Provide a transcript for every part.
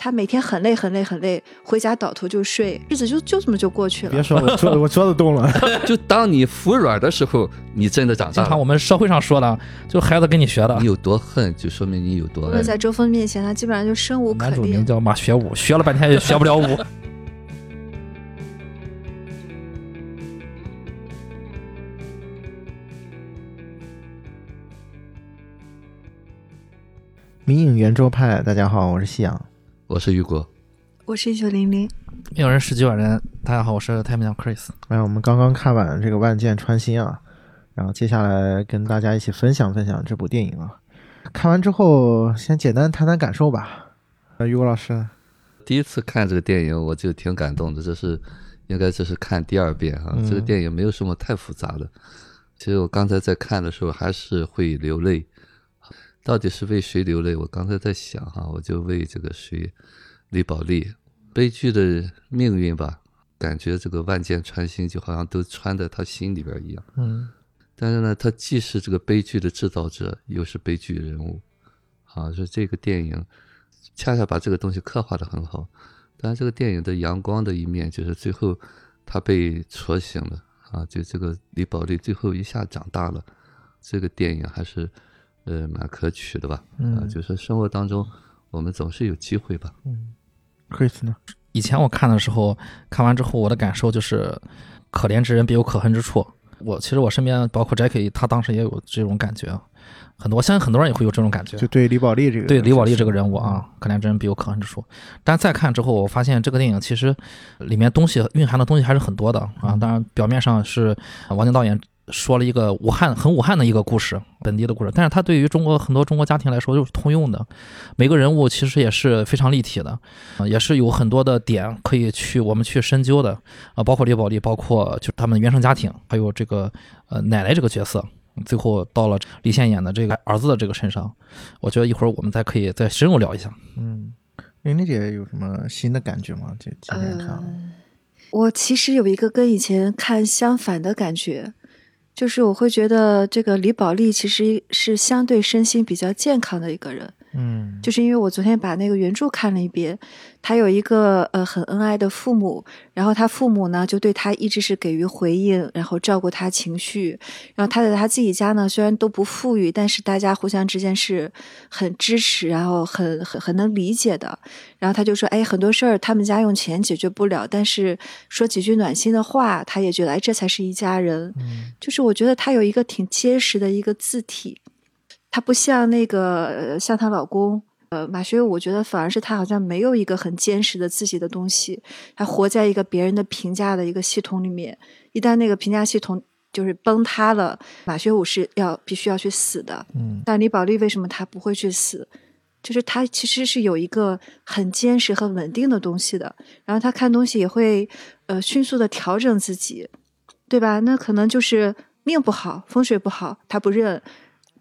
他每天很累很累很累，回家倒头就睡，日子就就这么就过去了。别说我桌我桌子动了，就当你服软的时候，你真的长大了。经常我们社会上说的，就孩子跟你学的你。有多恨，就说明你有多爱。因为在周峰面前，他基本上就生无可恋。男主名叫马学武，学了半天也学不了武。迷影圆桌派，大家好，我是夕阳。我是雨果，我是一九零零，没有人十几万人。大家好，我是太平洋 Chris。哎，我们刚刚看完这个《万箭穿心》啊，然后接下来跟大家一起分享分享这部电影啊。看完之后，先简单谈谈感受吧。呃，于果老师，第一次看这个电影我就挺感动的，这是应该这是看第二遍啊、嗯这个电影没有什么太复杂的，其实我刚才在看的时候还是会流泪。到底是为谁流泪？我刚才在想哈、我就为这个谁，李宝莉悲剧的命运吧，感觉这个万箭穿心就好像都穿在他心里边一样。嗯但是呢，他既是这个悲剧的制造者，又是悲剧人物，啊，所以这个电影恰恰把这个东西刻画的很好。当然，这个电影的阳光的一面就是最后他被戳醒了啊，就这个李宝莉最后一下长大了，这个电影还是呃蛮可取的吧？啊，嗯就是生活当中我们总是有机会吧。嗯，Chris 呢？以前我看的时候，看完之后我的感受就是，可怜之人必有可恨之处。我其实我身边包括 Jackie，他当时也有这种感觉，很多我相信很多人也会有这种感觉。就对李宝莉这个对李宝莉这个人物啊，可怜之人必有可恨之处。但再看之后，我发现这个电影其实里面东西蕴含的东西还是很多的啊。当然，表面上是王晶导演说了一个武汉很武汉的一个故事，本地的故事，但是它对于中国很多中国家庭来说就是通用的。每个人物其实也是非常立体的，啊，也是有很多的点可以去我们去深究的啊，包括李宝莉，包括就他们原生家庭，还有这个呃奶奶这个角色。最后到了李现演的这个儿子的这个身上，我觉得一会儿我们再可以再深入聊一下。嗯，玲玲姐有什么新的感觉吗？这今天看了，呃我其实有一个跟以前看相反的感觉，就是我会觉得这个李宝莉其实是相对身心比较健康的一个人。嗯，就是因为我昨天把那个原著看了一遍，他有一个呃很恩爱的父母，然后他父母呢就对他一直是给予回应，然后照顾他情绪，然后他在他自己家呢虽然都不富裕，但是大家互相之间是很支持，然后很很很能理解的。然后他就说，哎，很多事儿他们家用钱解决不了，但是说几句暖心的话，他也觉得哎这才是一家人。嗯就是我觉得他有一个挺结实的一个字体，她不像那个呃像她老公呃马学武，我觉得反而是她好像没有一个很坚实的自己的东西，她活在一个别人的评价的一个系统里面，一旦那个评价系统就是崩塌了，马学武是要必须要去死的，嗯但李宝莉为什么她不会去死？就是她其实是有一个很坚实、很稳定的东西的，然后她看东西也会呃迅速的调整自己，对吧？那可能就是命不好，风水不好，她不认。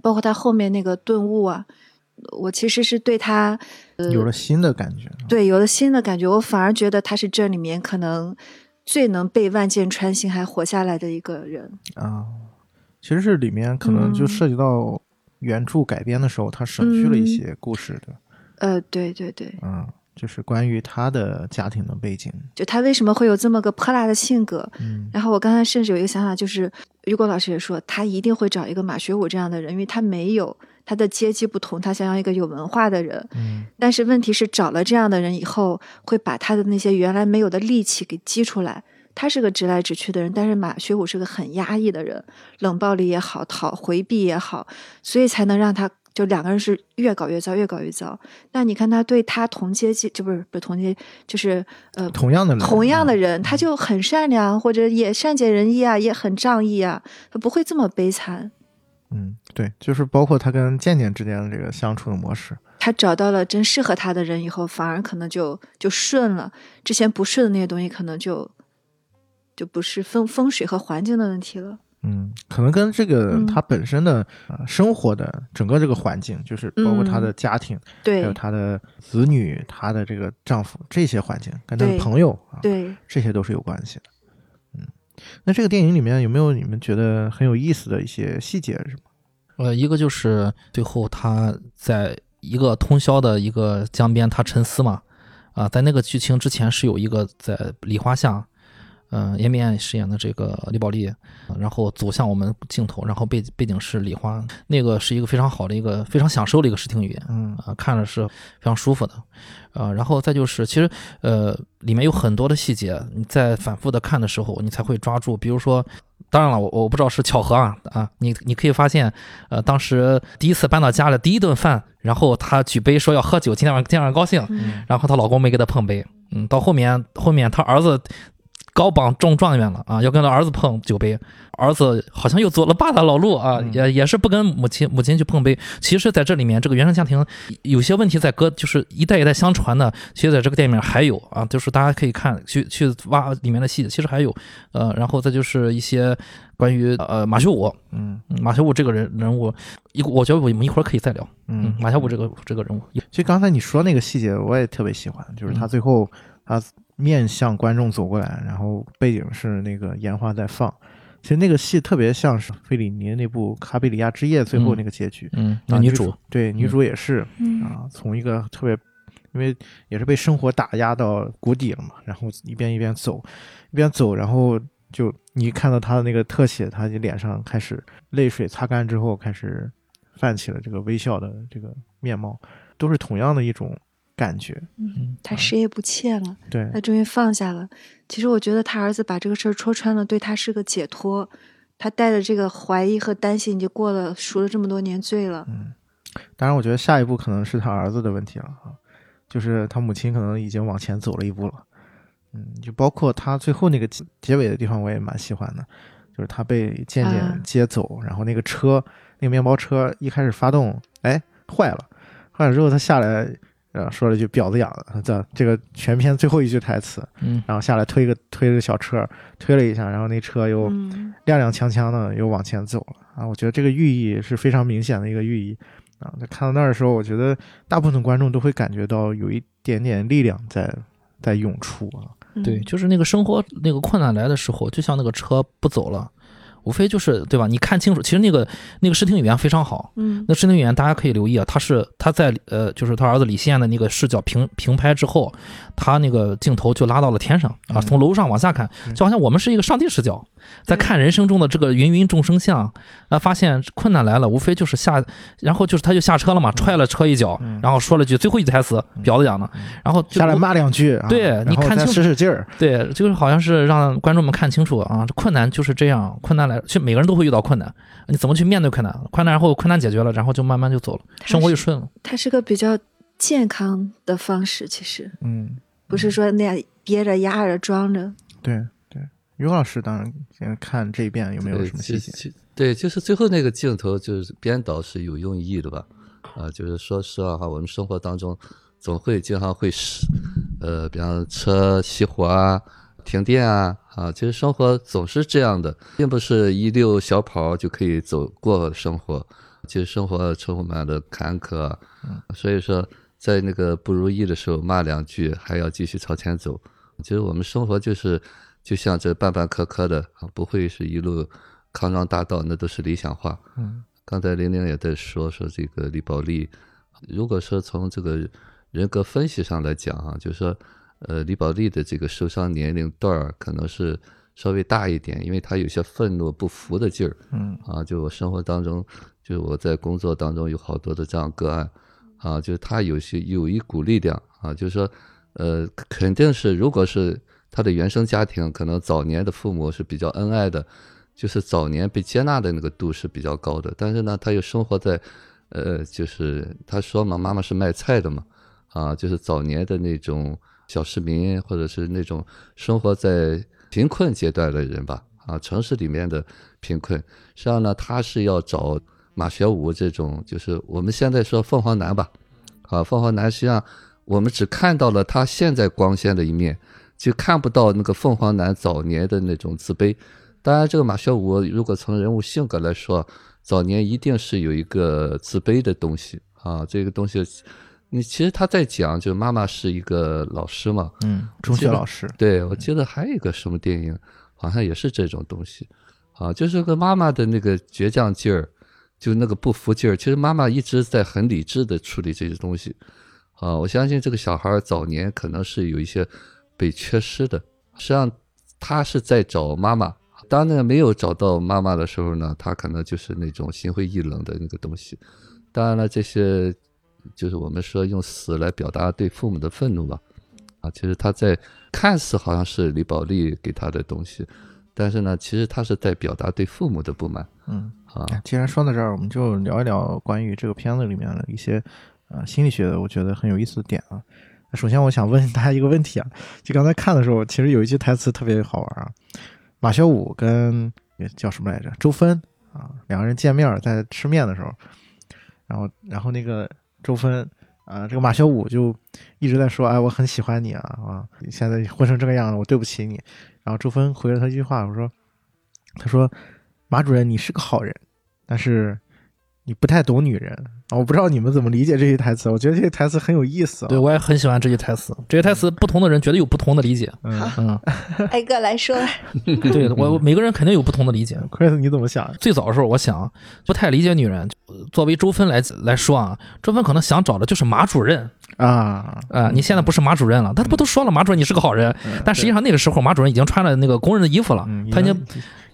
包括他后面那个顿悟啊，我其实是对他呃有了新的感觉。对有了新的感觉，我反而觉得他是这里面可能最能被万箭穿心还活下来的一个人。啊，其实是里面可能就嗯。涉及到原著改编的时候，他省去了一嗯。些故事的，呃，对对对，嗯，就是关于他的家庭的背景，就他为什么会有这么个泼辣的性格？嗯然后我刚才甚至有一个想法，就是于果老师也说，他一定会找一个马学武这样的人，因为他没有他的阶级不同，他想要一个有文化的人。嗯但是问题是，找了这样的人以后，会把他的那些原来没有的戾气给激出来。他是个直来直去的人，但是马学武是个很压抑的人，冷暴力也好，讨回避也好，所以才能让他就两个人是越搞越糟，越搞越糟。那你看他对他同阶级，就不是不是同阶，就是呃同样的人，同样的嗯人，他就很善良，或者也善解人意啊，也很仗义啊，他不会这么悲惨。嗯，对，就是包括他跟健健之间的这个相处的模式，他找到了真适合他的人以后，反而可能就就顺了，之前不顺的那些东西，可能就就不是风风水和环境的问题了。嗯，可能跟这个嗯。他本身的、呃生活的整个这个环境，就是包括他的家庭，还对有他的子女、他的这个丈夫这些环境，跟他的朋友啊，对，这些都是有关系的。嗯，那这个电影里面有没有你们觉得很有意思的一些细节是吗？呃，一个就是最后他在一个通宵的一个江边，他沉思嘛，啊，在那个剧情之前是有一个在梨花下，嗯、颜面饰演的这个李宝莉，然后走向我们镜头，然后背背景是梨花，那个是一个非常好的一个非常享受的一个视听语言。嗯啊，看着是非常舒服的，呃，然后再就是，其实呃，里面有很多的细节，你在反复的看的时候，你才会抓住。比如说，当然了，我我不知道是巧合啊啊，你你可以发现，呃，当时第一次搬到家里第一顿饭，然后她举杯说要喝酒，今天晚今天晚上高兴，嗯然后她老公没给她碰杯，嗯，到后面后面她儿子高榜中状元了啊，要跟他儿子碰酒杯，儿子好像又走了八大老路啊，嗯也也是不跟母亲母亲去碰杯。其实，在这里面，这个原生家庭有些问题在搁，就是一代一代相传的。其实，在这个电影里面还有啊，就是大家可以看去去挖里面的细节，其实还有呃，然后再就是一些关于呃马修武，嗯嗯马修武这个人人物，一我觉得我们一会儿可以再聊。嗯嗯，，马修武这个这个人物，其实刚才你说那个细节，我也特别喜欢，就是他嗯最后他面向观众走过来，然后背景是那个烟花在放。其实那个戏特别像是费里尼那部《卡比里亚之夜》最后那个结局。嗯，啊那女主，对女主也是、嗯啊，从一个特别，因为也是被生活打压到谷底了嘛，然后一边一边走，一边走，然后就你看到她的那个特写，她就脸上开始泪水擦干之后，开始泛起了这个微笑的这个面貌，都是同样的一种感觉。嗯，他谁也不欠了，对他终于放下了。其实我觉得他儿子把这个事儿戳穿了，对他是个解脱。他带着这个怀疑和担心，已经过了赎了这么多年罪了。嗯，当然，我觉得下一步可能是他儿子的问题了啊，就是他母亲可能已经往前走了一步了。嗯，就包括他最后那个结结尾的地方，我也蛮喜欢的，就是他被渐渐啊接走，然后那个车，那个面包车一开始发动，哎，坏了，坏了之后他下来，呃，说了一句“婊子养的”，这这个全片最后一句台词，嗯然后下来推个推个小车，推了一下，然后那车又嗯踉踉跄跄的又往前走了啊！我觉得这个寓意是非常明显的一个寓意啊。在看到那儿的时候，我觉得大部分观众都会感觉到有一点点力量在在涌出啊。嗯对，就是那个生活那个困难来的时候，就像那个车不走了，无非就是对吧？你看清楚，其实那个那个视听语言非常好。嗯。那视听语言大家可以留意啊，他是他在呃，就是他儿子李现的那个视角平平拍之后，他那个镜头就拉到了天上啊，嗯从楼上往下看，嗯。就好像我们是一个上帝视角，在看人生中的这个芸芸众生相，啊，发现困难来了，无非就是下，然后就是他就下车了嘛，踹了车一脚，嗯。然后说了句最后一句台词，婊子讲的，然后下来骂两句啊，对你看清使使劲儿，对，就是好像是让观众们看清楚啊，困难就是这样，困难来，其实每个人都会遇到困难，你怎么去面对困难？困难然后困难解决了，然后就慢慢就走了，生活就顺了。它是个比较健康的方式，其实嗯，不是说那样憋着压着装着。对对。于老师当然先看这一遍有没有什么细节？对，就是最后那个镜头，就是编导是有用意的吧？啊，就是说实话哈，我们生活当中总会经常会是，呃，比方车熄火啊、停电啊，啊，其实生活总是这样的，并不是一溜小跑就可以走过生活。其实生活充满了坎坷啊，所以说在那个不如意的时候骂两句，还要继续朝前走。其实我们生活就是就像这半半磕磕的啊，不会是一路康庄大道，那都是理想化。嗯，刚才玲玲也在说说这个李宝莉，如果说从这个人格分析上来讲啊，就是说，呃，李宝莉的这个受伤年龄段儿可能是稍微大一点，因为她有些愤怒不服的劲儿。嗯啊，就我生活当中，就我在工作当中有好多的这样个案，啊，就是他有些有一股力量啊，就是说，呃，肯定是如果是她的原生家庭，可能早年的父母是比较恩爱的，就是早年被接纳的那个度是比较高的，但是呢，她又生活在，呃，就是她说嘛，妈妈是卖菜的嘛，啊，就是早年的那种小市民，或者是那种生活在贫困阶段的人吧，啊，城市里面的贫困，实际上呢，他是要找马学武这种，就是我们现在说凤凰男吧，啊，凤凰男实际上我们只看到了他现在光鲜的一面，就看不到那个凤凰男早年的那种自卑。当然，这个马学武如果从人物性格来说，早年一定是有一个自卑的东西啊，这个东西，你其实他在讲，就是妈妈是一个老师嘛，嗯，中学老师，对，我记得还有一个什么电影，好像也是这种东西，啊，就是个妈妈的那个倔强劲儿，就那个不服劲儿。其实妈妈一直在很理智的处理这些东西，啊，我相信这个小孩儿早年可能是有一些被缺失的，实际上他是在找妈妈。当那个没有找到妈妈的时候呢，他可能就是那种心灰意冷的那个东西。当然了，这些就是我们说用死来表达对父母的愤怒吧。啊，其实他在看似好像是李宝莉给他的东西，但是呢，其实他是在表达对父母的不满。嗯，啊，既然说到这儿，我们就聊一聊关于这个片子里面的一些呃心理学的，我觉得很有意思的点啊。首先，我想问大家一个问题啊，就刚才看的时候，其实有一句台词特别好玩啊。马小五跟叫什么来着？周芬啊，两个人见面在吃面的时候，然后然后那个周芬啊，这个马小五就一直在说，哎，我很喜欢你啊啊，现在混成这个样子，我对不起你。然后周芬回了他一句话，我说，他说，马主任你是个好人，但是。你不太懂女人啊！我不知道你们怎么理解这些台词，我觉得这些台词很有意思。对我也很喜欢这些台词，这些台词不同的人绝对有不同的理解。嗯嗯，挨个来说。对我每个人肯定有不同的理解。Chris，你怎么想？最早的时候，我想不太理解女人。作为周芬来来说啊，周芬可能想找的就是马主任啊啊！你现在不是马主任了，他不都说了，马主任你是个好人。但实际上那个时候，马主任已经穿了那个工人的衣服了，他已经。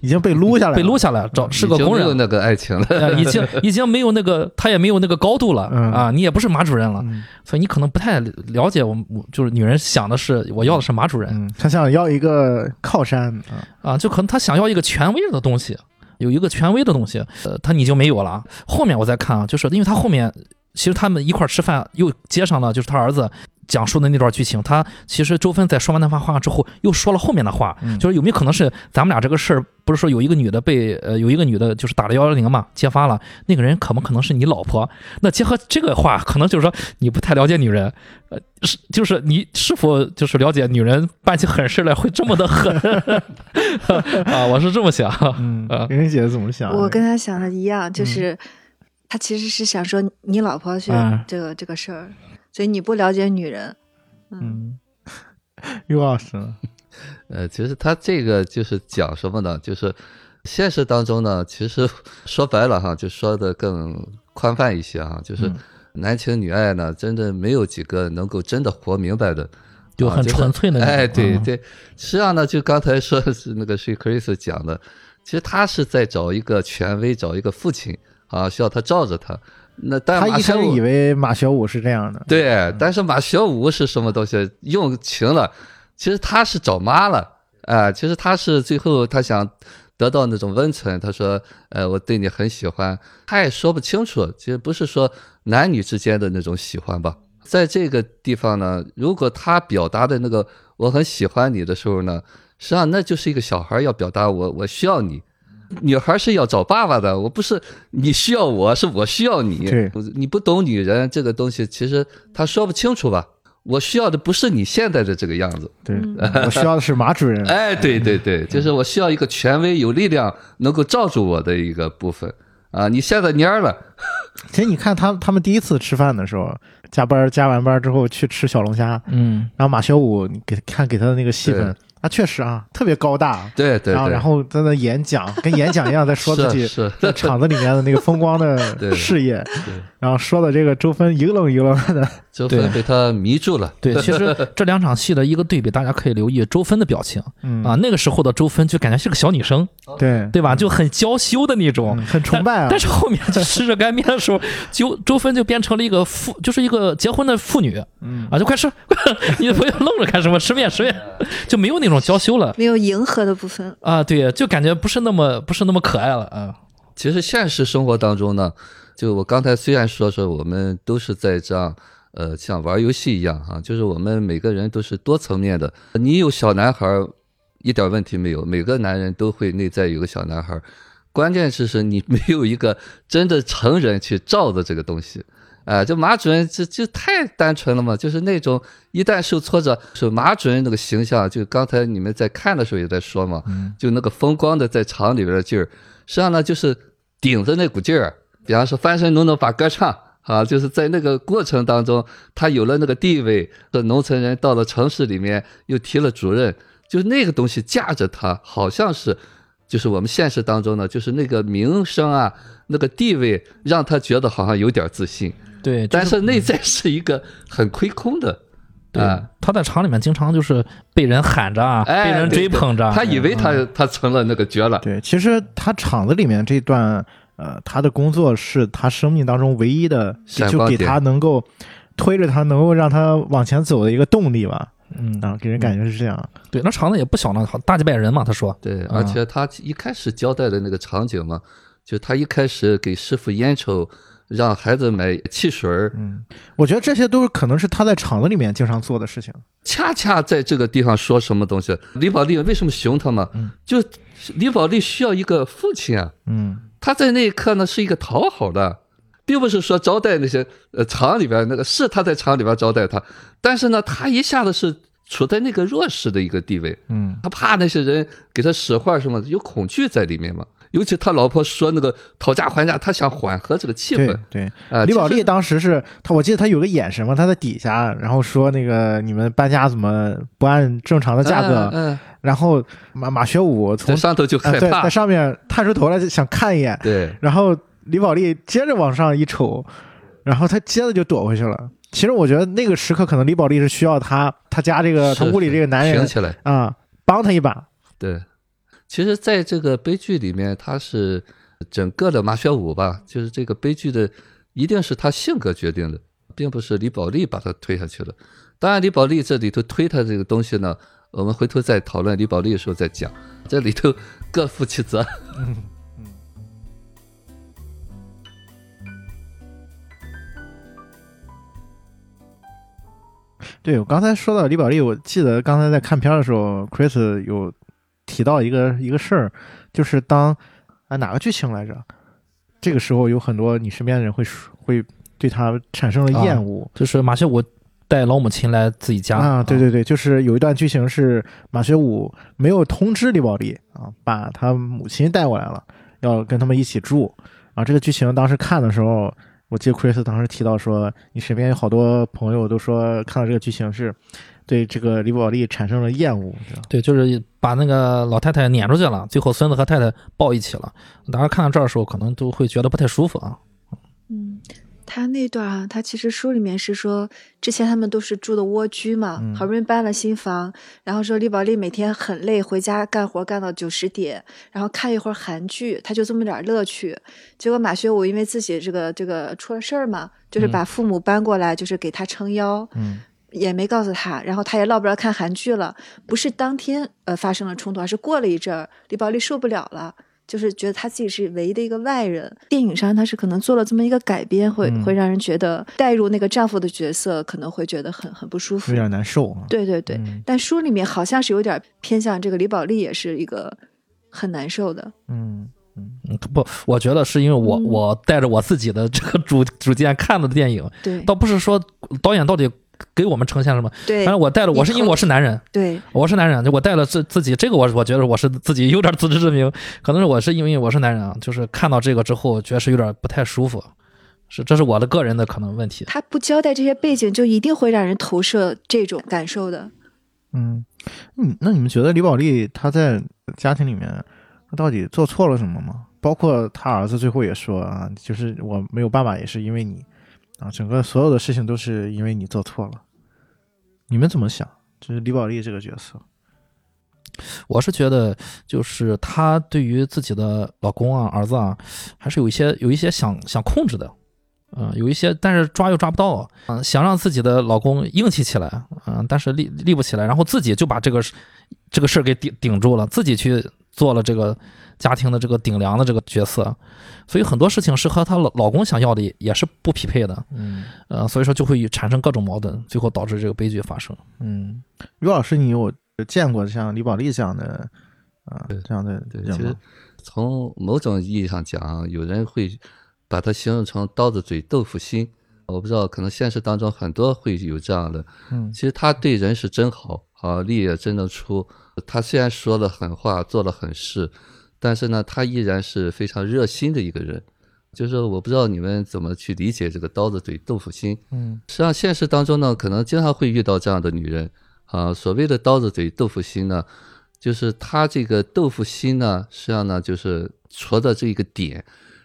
已经被撸下来，被撸下来，找是个工人，没有那个爱情了，已经 已经没有那个，他也没有那个高度了啊！你也不是马主任了，所以你可能不太了解我，我就是女人想的是，我要的是马主任，她想要一个靠山啊，就可能她想要一个权威的东西，有一个权威的东西，呃，他你就没有了。后面我再看啊，就是因为他后面其实他们一块吃饭，又接上了就是他儿子。讲述的那段剧情，他其实周芬在说完那番话之后，又说了后面的话，就是有没有可能是咱们俩这个事儿，不是说有一个女的被呃有一个女的就是打了幺幺零嘛，揭发了那个人可不可能是你老婆？那结合这个话，可能就是说你不太了解女人，呃，是 就是你是否就是了解女人办起狠事来会这么的狠啊？我是这么想，嗯，玲玲姐怎么想？我跟她想的一样，就是她其实是想说你老婆去这个这个事儿。所以你不了解女人，嗯，于老师，呃，其实他这个就是讲什么呢？就是现实当中呢，其实说白了哈，就说的更宽泛一些哈，就是男情女爱呢，真的没有几个能够真的活明白的，就很纯粹的。哎，对对，实际上呢，就刚才说是那个是 Chris 讲的，其实他是在找一个权威，找一个父亲啊，需要他罩着他。那但他一开始以为马小五是这样的，对，但是马小五是什么东西？用情了，其实他是找妈了，啊，其实他是最后他想得到那种温存，他说，呃，我对你很喜欢，他也说不清楚，其实不是说男女之间的那种喜欢吧，在这个地方呢，如果他表达的那个我很喜欢你的时候呢，实际上那就是一个小孩要表达我我需要你。女孩是要找爸爸的，我不是你需要我，是我需要你。你不懂女人这个东西，其实他说不清楚吧？我需要的不是你现在的这个样子，对我需要的是马主任。哎，对对对，就是我需要一个权威、有力量、能够罩住我的一个部分啊！你现在蔫了。其实你看他他们第一次吃饭的时候，加班加完班之后去吃小龙虾，嗯，然后马小五你给看给他的那个戏份。啊，确实啊，特别高大，对对，然后然后在那演讲，跟演讲一样，在说自 己在厂子里面的那个风光的 事业，然后说的这个周芬一愣一愣的，周芬被他迷住了。对，其实这两场戏的一个对比，大家可以留意周芬的表情。啊，那个时候的周芬就感觉是个小女生，对。对吧？就很娇羞的那种，很崇拜啊。但是后面吃着干面的时候，就周芬就变成了一个妇，就是一个结婚的妇女，啊，就快吃，你不要愣着干什么，吃面吃面，就没有那种。娇羞了，没有迎合的部分啊，对，就感觉不是那么不是那么可爱了啊。其实现实生活当中呢，就我刚才虽然说说我们都是在这样，呃，像玩游戏一样啊，就是我们每个人都是多层面的。你有小男孩一点问题没有，每个男人都会内在有个小男孩，关键是是你没有一个真的成人去罩着这个东西。哎，就马主任这就太单纯了嘛，就是那种一旦受挫折，是马主任那个形象，就刚才你们在看的时候也在说嘛，就那个风光的在厂里边的劲儿，实际上呢就是顶着那股劲儿，比方说翻身农奴把歌唱啊，就是在那个过程当中，他有了那个地位，这农村人到了城市里面又提了主任，就是那个东西架着他，好像是。就是我们现实当中呢，就是那个名声啊，那个地位，让他觉得好像有点自信，对，但就是内在是一个很亏空的。对啊，他在厂里面经常就是被人喊着啊，哎被人追捧着，他以为他嗯他成了那个角了，对，其实他厂子里面这段，呃，他的工作是他生命当中唯一的，就给闪光点他能够推着他，能够让他往前走的一个动力吧。嗯，啊，给人感觉是这样。对，那厂子也不小呢，好大几百人嘛，他说，对，啊而且他一开始交代的那个场景嘛，就他一开始给师傅烟抽，让孩子买汽水儿，嗯，我觉得这些都是可能是他在厂子里面经常做的事情。恰恰在这个地方说什么东西？李宝莉为什么凶他嘛？嗯就李宝莉需要一个父亲啊，嗯他在那一刻呢是一个讨好的，并不是说招待那些呃厂里边那个是他在厂里边招待他，但是呢，他一下子是处在那个弱势的一个地位，嗯他怕那些人给他使坏什么的，有恐惧在里面嘛。尤其他老婆说那个讨价还价，他想缓和这个气对氛。对，啊，其实李宝莉当时是他，我记得他有个眼神嘛，他在底下，然后说那个你们搬家怎么不按正常的价格？嗯，嗯然后马马学武从在上头就害怕在。上面探出头来想看一眼，对，然后李宝莉接着往上一瞅，然后他接着就躲回去了。其实我觉得那个时刻可能李宝莉是需要他他家这个他屋里这个男人挺起来。啊帮他一把。对，其实在这个悲剧里面，他是整个的马学武吧，就是这个悲剧的，一定是他性格决定的，并不是李宝莉把他推下去的。当然，李宝莉这里头推他这个东西呢，我们回头再讨论李宝莉的时候再讲，这里头各负其责。对我刚才说到李宝莉，我记得刚才在看片的时候，Chris 有提到一个一个事儿，就是当啊哪个剧情来着？这个时候有很多你身边的人会说会对他产生了厌恶。就是马学武带老母亲来自己家啊，对对对，就是有一段剧情是马学武没有通知李宝莉啊，把他母亲带过来了，要跟他们一起住啊。这个剧情当时看的时候，我记得 Chris 当时提到说，你身边有好多朋友都说看到这个剧情是对这个李宝莉产生了厌恶，对对，就是把那个老太太撵出去了，最后孙子和太太抱一起了。大家看到这儿的时候，可能都会觉得不太舒服啊。嗯，他那段啊，他其实书里面是说，之前他们都是住的蜗居嘛，嗯好不容易搬了新房，然后说李宝莉每天很累，回家干活干到九十点，然后看一会儿韩剧，他就这么点儿乐趣。结果马学武因为自己这个这个出了事儿嘛，就是嗯把父母搬过来，就是给他撑腰，嗯也没告诉他，然后他也落不着看韩剧了。不是当天呃发生了冲突，而是过了一阵儿，李宝莉受不了了。就是觉得他自己是唯一的一个外人，电影上他是可能做了这么一个改编，会、嗯会让人觉得带入那个丈夫的角色，可能会觉得很很不舒服有。点难受啊。对对对，嗯但书里面好像是有点偏向这个李宝莉，也是一个很难受的。嗯嗯，不，我觉得是因为我、嗯我带着我自己的这个主主见看的电影，对倒不是说导演到底给我们呈现什么，对反正我带了，我是因为我是男人，对，我是男人，就我带了自自己这个我我觉得我是自己有点自知之明，可能是我是因为我是男人啊，就是看到这个之后，觉得是有点不太舒服，是这是我的个人的可能问题。他不交代这些背景，就一定会让人投射这种感受的。嗯，嗯，那你们觉得李宝莉她在家庭里面，她到底做错了什么吗？包括她儿子最后也说啊，就是我没有爸爸也是因为你啊，整个所有的事情都是因为你做错了。你们怎么想？就是李宝莉这个角色，我是觉得，就是她对于自己的老公啊、儿子啊，还是有一些有一些想想控制的，嗯、有一些，但是抓又抓不到，嗯、想让自己的老公硬气起来，嗯、但是立立不起来，然后自己就把这个事这个事儿给顶顶住了，自己去做了这个家庭的这个顶梁的这个角色，所以很多事情是和她老老公想要的也也是不匹配的，嗯呃，所以说就会产生各种矛盾，最后导致这个悲剧发生。嗯，于老师，你有见过像李宝莉这样的啊对这样的对，其实人吗？从某种意义上讲，有人会把它形容成刀子嘴豆腐心。我不知道，可能现实当中很多会有这样的。嗯其实他对人是真好，啊，力也真的出。他虽然说了狠话，做了狠事，但是呢，他依然是非常热心的一个人。就是我不知道你们怎么去理解这个刀子嘴豆腐心。嗯实际上，现实当中呢，可能经常会遇到这样的女人啊。所谓的刀子嘴豆腐心呢，就是他这个豆腐心呢，实际上呢就是戳的这一个点。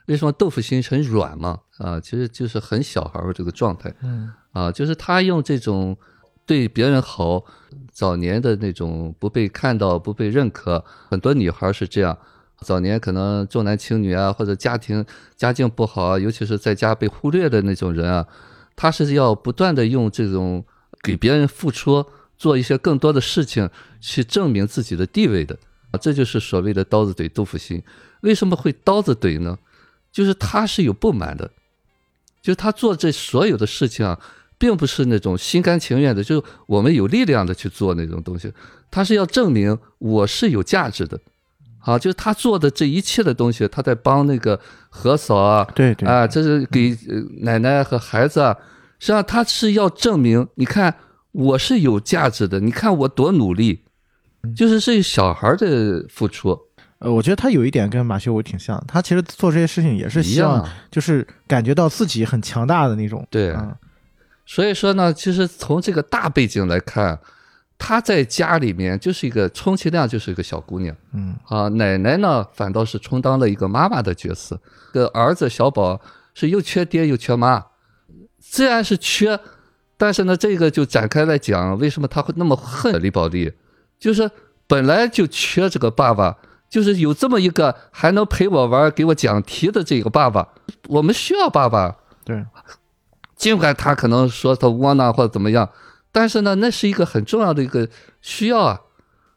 为什么豆腐心很软嘛？啊，其实就是很小孩儿这个状态。嗯啊，就是他用这种对别人好，早年的那种不被看到、不被认可，很多女孩是这样。早年可能重男轻女啊，或者家庭家境不好啊，尤其是在家被忽略的那种人啊，他是要不断的用这种给别人付出，做一些更多的事情，去证明自己的地位的啊，这就是所谓的刀子怼豆腐心。为什么会刀子怼呢？就是他是有不满的，就是他做这所有的事情啊，并不是那种心甘情愿的，就是我们有力量的去做那种东西，他是要证明我是有价值的。啊，就是他做的这一切的东西，他在帮那个何嫂啊，对对啊，这是给呃奶奶和孩子啊，实际上他是要证明，你看我是有价值的，你看我多努力，就是这小孩的付出呃，我觉得他有一点跟马修武挺像，他其实做这些事情也是一希望样，就是感觉到自己很强大的那种。对嗯所以说呢，其实从这个大背景来看，他在家里面就是一个充其量就是一个小姑娘。嗯啊，奶奶呢反倒是充当了一个妈妈的角色，这个儿子小宝是又缺爹又缺妈，虽然是缺，但是呢，这个就展开来讲，为什么他会那么恨李宝莉？就是本来就缺这个爸爸，就是有这么一个还能陪我玩、给我讲题的这个爸爸，我们需要爸爸。对，尽管他可能说他窝囊或者怎么样，但是呢，那是一个很重要的一个需要啊。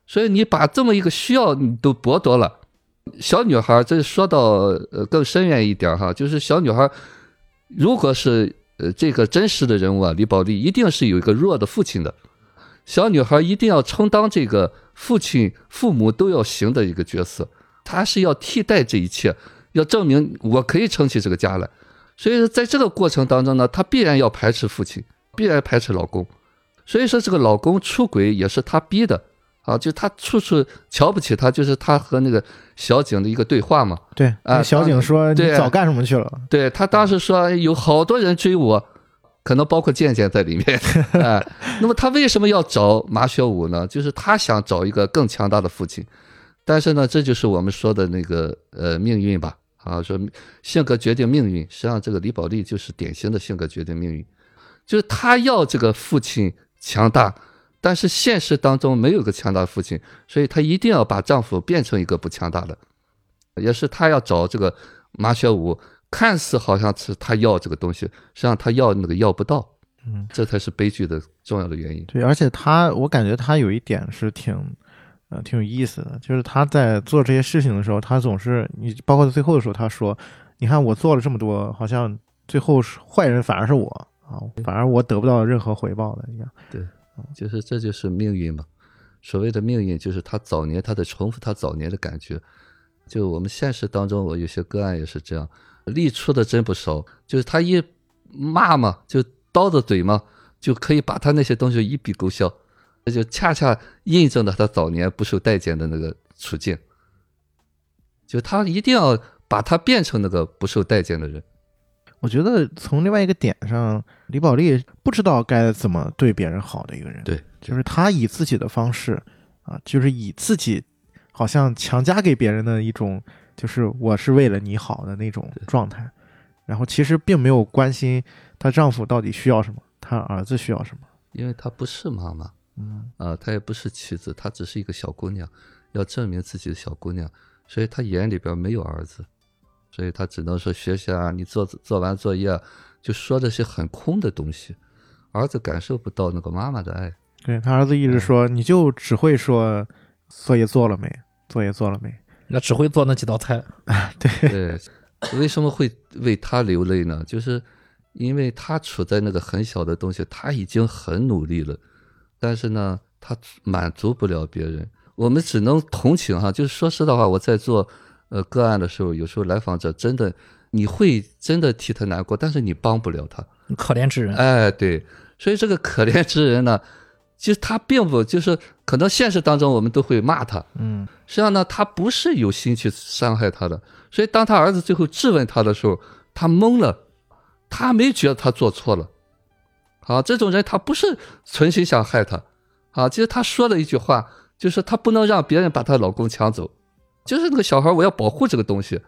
所以你把这么一个需要你都剥夺了，小女孩，这说到呃更深远一点哈，就是小女孩，如果是呃这个真实的人物啊，李宝莉一定是有一个弱的父亲的，小女孩一定要充当这个父亲、父母都要行的一个角色，她是要替代这一切，要证明我可以撑起这个家来。所以说，在这个过程当中呢，她必然要排斥父亲，必然排斥老公。所以说，这个老公出轨也是她逼的啊，就她处处瞧不起他，就是她和那个小景的一个对话嘛。对，啊小景说：“你对早干什么去了对他当时说有好多人追我，可能包括健健在里面。哎，那么他为什么要找马学武呢？就是他想找一个更强大的父亲。但是呢，这就是我们说的那个呃命运吧。啊，说性格决定命运，实际上这个李宝莉就是典型的性格决定命运，就是他要这个父亲强大，但是现实当中没有个强大的父亲，所以她一定要把丈夫变成一个不强大的。也是她要找这个马学武，看似好像是他要这个东西，实际上他要那个要不到，嗯，这才是悲剧的重要的原因？”。对，而且他，我感觉他有一点是挺，呃，挺有意思的，就是他在做这些事情的时候，他总是你，包括最后的时候，他说：“你看我做了这么多，好像最后是坏人反而是我啊，反而我得不到任何回报的一样。对就是这就是命运嘛。所谓的命运，就是他早年他在重复他早年的感觉。就我们现实当中，我有些个案也是这样，力出的真不少。就是他一骂嘛，就刀子嘴嘛，就可以把他那些东西一笔勾销。那就恰恰印证了他早年不受待见的那个处境。就他一定要把他变成那个不受待见的人。我觉得从另外一个点上，李宝莉不知道该怎么对别人好的一个人，对，就是他以自己的方式啊，就是以自己好像强加给别人的一种，就是我是为了你好的那种状态，然后其实并没有关心她丈夫到底需要什么，她儿子需要什么。因为她不是妈妈。嗯啊，她也不是妻子，她只是一个小姑娘，要证明自己的小姑娘，所以她眼里边没有儿子，所以她只能说学习啊，你做做完作业啊，就说这些很空的东西，儿子感受不到那个妈妈的爱。对他儿子一直说，你就只会说作业做了没，作业做了没。那只会做那几道菜，对，为什么会为他流泪呢？就是因为他处在那个很小的东西，他已经很努力了，但是呢，他满足不了别人。我们只能同情哈，就是说实的话，我在做呃个案的时候，有时候来访者真的你会真的替他难过，但是你帮不了他。可怜之人。哎，对，所以这个可怜之人呢，其实他并不就是可能现实当中我们都会骂他，嗯。实际上呢，他不是有心去伤害他的，所以当他儿子最后质问他的时候，他懵了，他没觉得他做错了。啊，这种人他不是存心想害他，啊，其实他说了一句话，就是他不能让别人把她老公抢走，就是那个小孩我要保护这个东西。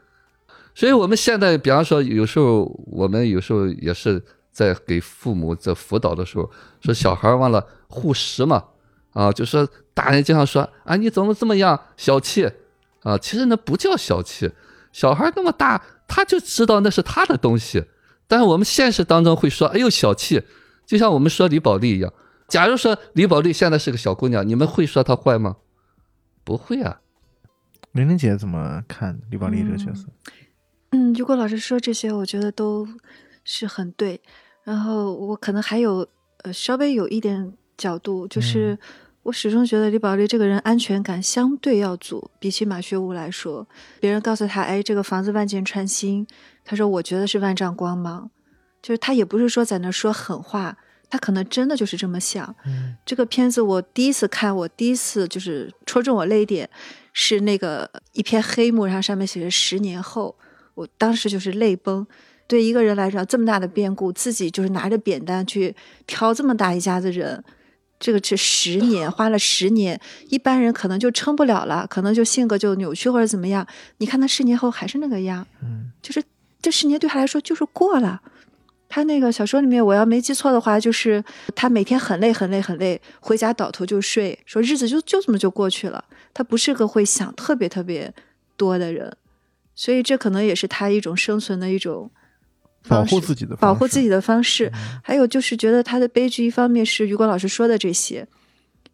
所以我们现在，比方说，有时候我们有时候也是在给父母在辅导的时候，说小孩忘了护食嘛，啊，就说大人经常说啊，你怎么这么样小气啊？其实那不叫小气，小孩那么大，他就知道那是他的东西。但是我们现实当中会说，哎呦小气，就像我们说李宝莉一样。假如说李宝莉现在是个小姑娘，你们会说她坏吗？不会啊。玲玲姐怎么看李宝莉这个角色？嗯，如果老师说这些，我觉得都是很对。然后我可能还有呃稍微有一点角度，就是我始终觉得李宝莉这个人安全感相对要足，比起马学武来说。别人告诉他，哎，这个房子万箭穿心，他说我觉得是万丈光芒，就是他也不是说在那说狠话，他可能真的就是这么想。嗯这个片子我第一次看，我第一次就是戳中我泪点，是那个一片黑幕，然后上面写着十年后，我当时就是泪崩。对一个人来讲，这么大的变故，自己就是拿着扁担去挑这么大一家子人，这个是十 年，花了十年，一般人可能就撑不了了，可能就性格就扭曲或者怎么样。你看他十年后还是那个样，嗯就是这十年对他来说就是过了。他那个小说里面，我要没记错的话，就是他每天很累很累很累，回家倒头就睡，说日子就就这么就过去了。他不是个会想特别特别多的人，所以这可能也是他一种生存的一种保护自己的方式保护自己的方式。还有就是觉得他的悲剧，一方面是雨果老师说的这些，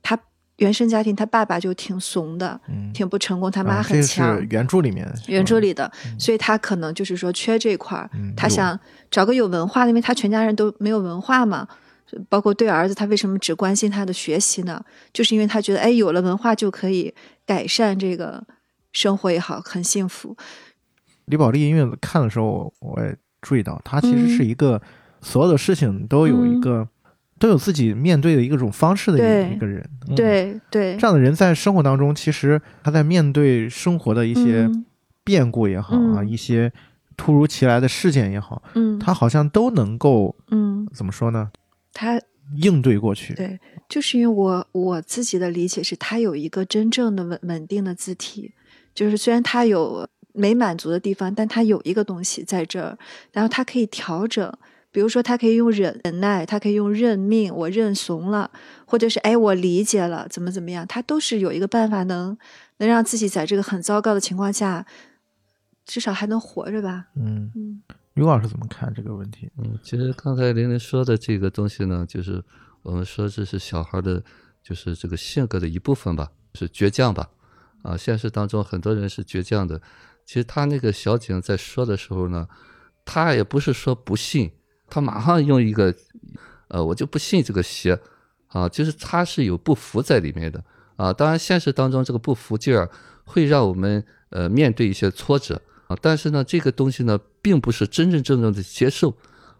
他原生家庭他爸爸就挺怂的，嗯，挺不成功，他啊妈这个很强。是原著里面原著里的，嗯所以他可能就是说缺这块儿，嗯他想找个有文化的，因为他全家人都没有文化嘛。包括对儿子，他为什么只关心他的学习呢？就是因为他觉得，哎，有了文化就可以改善这个生活也好，很幸福。李宝莉，因为看的时候我也注意到，他其实嗯。是一个所有的事情都有一个、都有自己面对的一个种方式的一一个人。嗯，对对，这样的人在生活当中，其实他在面对生活的一些嗯。变故也好啊，嗯。一些突如其来的事件也好，嗯，他好像都能够嗯，怎么说呢？他应对过去。对，就是因为我我自己的理解是，他有一个真正的稳稳定的字体，就是虽然他有没满足的地方，但他有一个东西在这儿，然后他可以调整。比如说，他可以用忍忍耐，他可以用认命，我认怂了，或者是哎，我理解了，怎么怎么样，他都是有一个办法能能让自己在这个很糟糕的情况下，至少还能活着吧。嗯，嗯于老师怎么看这个问题？嗯，其实刚才玲玲说的这个东西呢，就是我们说这是小孩的，就是这个性格的一部分吧，是倔强吧。啊，现实当中很多人是倔强的。其实他那个小景在说的时候呢，他也不是说不信，他马上用一个，呃，我就不信这个邪，啊，就是他是有不服在里面的啊。当然，现实当中这个不服劲儿会让我们呃面对一些挫折啊，但是呢，这个东西呢，并不是真真正正的接受，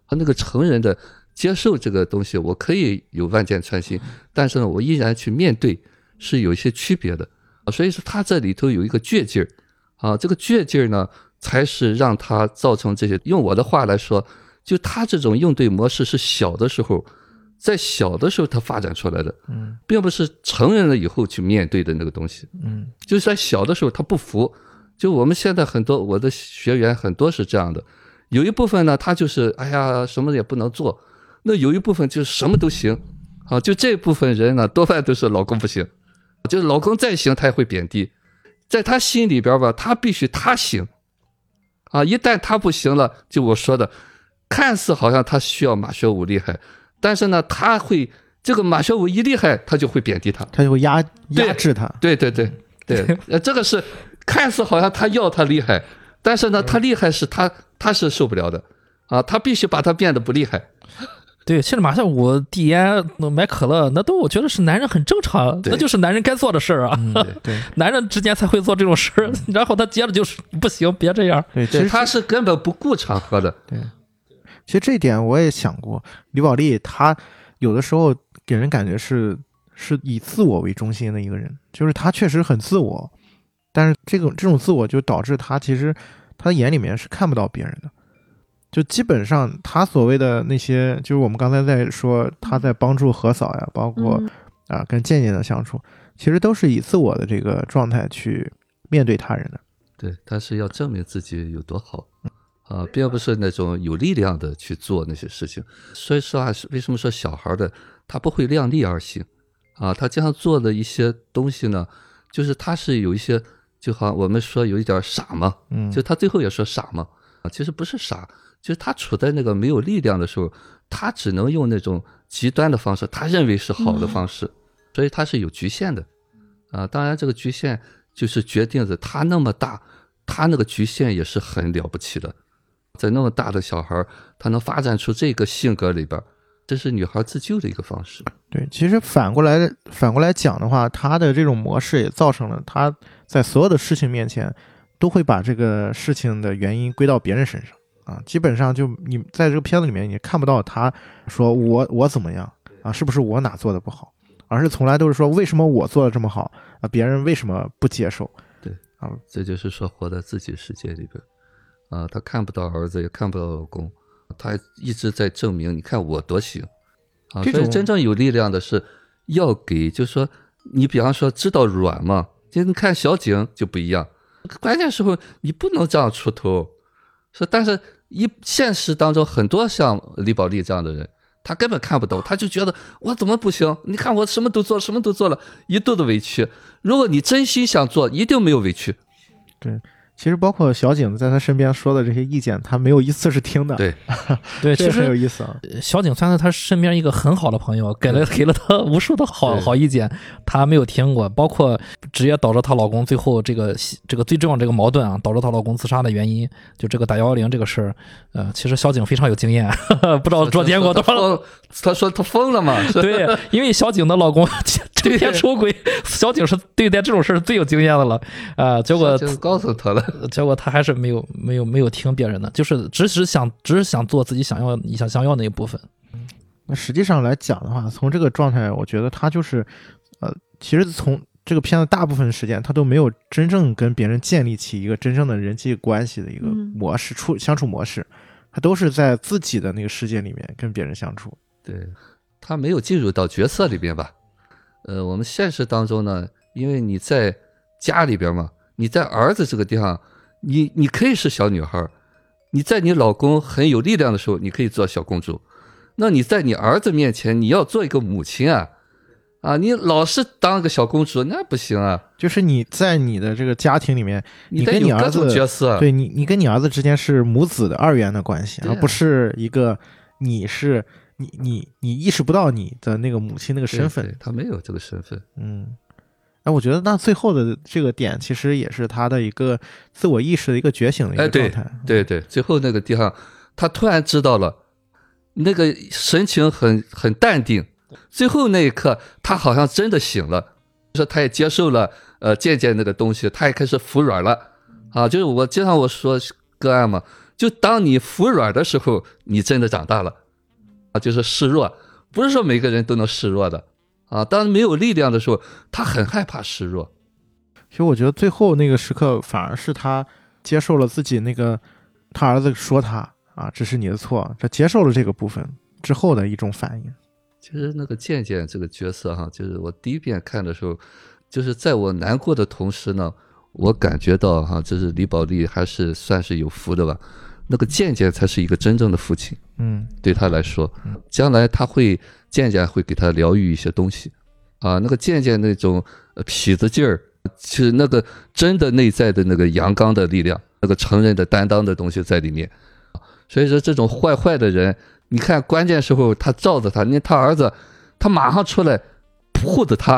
和那个成人的接受这个东西，我可以有万箭穿心，但是呢，我依然去面对，是有一些区别的。所以说，他这里头有一个倔劲儿啊，这个倔劲儿呢，才是让他造成这些。用我的话来说，就他这种应对模式是小的时候，在小的时候他发展出来的，嗯并不是成人了以后去面对的那个东西。嗯就是在小的时候他不服，就我们现在很多我的学员很多是这样的，有一部分呢他就是哎呀什么也不能做，那有一部分就是什么都行，啊，就这部分人呢多半都是老公不行，就是老公再行他也会贬低，在他心里边吧，他必须他行，啊，一旦他不行了，就我说的，看似好像他需要马学武厉害，但是呢他会这个马学武一厉害，他就会贬低他。他就会压压制他。对对对对，呃，这个是看似好像他要他厉害，但是呢，他厉害是他他是受不了的啊，他必须把他变得不厉害。对，现在马上我递烟、买可乐，那都我觉得是男人很正常，那就是男人该做的事儿啊。嗯，对 男人之间才会做这种事儿，然后他接着就是不行，别这样。对，其对，实他是根本不顾场合的。对其实这一点我也想过，李宝莉她有的时候给人感觉是是以自我为中心的一个人，就是她确实很自我，但是这种这种自我就导致她其实她眼里面是看不到别人的，就基本上他所谓的那些，就是我们刚才在说他在帮助何嫂呀，包括嗯啊，跟建建的相处，其实都是以自我的这个状态去面对他人的。对，他是要证明自己有多好啊，并不是那种有力量的去做那些事情。所以说啊，是为什么说小孩的他不会量力而行啊？他经常做的一些东西呢，就是他是有一些，就好像我们说有一点傻嘛，嗯，就他最后也说傻嘛啊，其实不是傻，就是他处在那个没有力量的时候，他只能用那种极端的方式，他认为是好的方式，所以他是有局限的啊。当然，这个局限就是决定着他那么大，他那个局限也是很了不起的。在那么大的小孩儿，他能发展出这个性格里边儿，这是女孩自救的一个方式。对，其实反过来反过来讲的话，他的这种模式也造成了他在所有的事情面前都会把这个事情的原因归到别人身上啊。基本上就你在这个片子里面，你看不到他说我我怎么样啊，是不是我哪做的不好，而是从来都是说为什么我做的这么好啊，别人为什么不接受？对啊这就是说，活在自己世界里边，啊，他看不到儿子，也看不到老公，他一直在证明，你看我多行，啊，所以这种真正有力量的是要给，就是说，你比方说知道软嘛，就你看小景就不一样，关键时候你不能这样出头，说，但是一现实当中很多像李宝莉这样的人。他根本看不懂，他就觉得我怎么不行？你看我什么都做，什么都做了，一肚子委屈。如果你真心想做，一定没有委屈。对其实包括小景在他身边说的这些意见，他没有一次是听的。对对，其这个很有意思啊。小景算是他身边一个很好的朋友，给了给了他无数的好好意见，他没有听过，包括直接导致她老公最后这个这个最重要这个矛盾啊，导致她老公自杀的原因，就这个打幺幺零这个事儿，呃，其实小景非常有经验，不知道捉奸过多少。他说他疯了嘛？对，因为小景的老公成天出轨，小景是对待这种事儿最有经验的了，啊、结果就告诉他了。结果他还是没有没有没有听别人的，就是只是想只是想做自己想要想想要那一部分。那实际上来讲的话，从这个状态，我觉得他就是，呃，其实从这个片子大部分时间，他都没有真正跟别人建立起一个真正的人际关系的一个嗯模式、处相处模式，他都是在自己的那个世界里面跟别人相处。对他没有进入到角色里边吧？呃，我们现实当中呢，因为你在家里边嘛，你在儿子这个地方，你你可以是小女孩儿，你在你老公很有力量的时候，你可以做小公主。那你在你儿子面前，你要做一个母亲啊，啊，你老是当个小公主，那不行啊，就是你在你的这个家庭里面，你跟你儿子种角色。对你，你跟你儿子之间是母子的二元的关系，啊而不是一个你是你你你意识不到你的那个母亲那个身份对。他没有这个身份。嗯，哎，我觉得那最后的这个点，其实也是他的一个自我意识的一个觉醒的一个状态。对对，最后那个地方，他突然知道了，那个神情很很淡定。最后那一刻，他好像真的醒了，说他也接受了呃渐渐那个东西，他也开始服软了啊。就是我经常我说个案嘛，就当你服软的时候，你真的长大了啊，就是示弱，不是说每个人都能示弱的啊。当没有力量的时候，他很害怕示弱。其实我觉得最后那个时刻，反而是他接受了自己那个他儿子说他啊，这是你的错，他接受了这个部分之后的一种反应。其实那个渐渐这个角色哈，就是我第一遍看的时候，就是在我难过的同时呢，我感觉到哈，就是李宝莉还是算是有福的吧。那个渐渐才是一个真正的父亲，嗯。对他来说，将来他会渐渐会给他疗愈一些东西，啊，那个渐渐那种呃痞子劲儿，是那个真的内在的那个阳刚的力量，那个成人的担当的东西在里面。所以说，这种坏坏的人，你看关键时候他罩着他，你看他儿子，他马上出来护着他，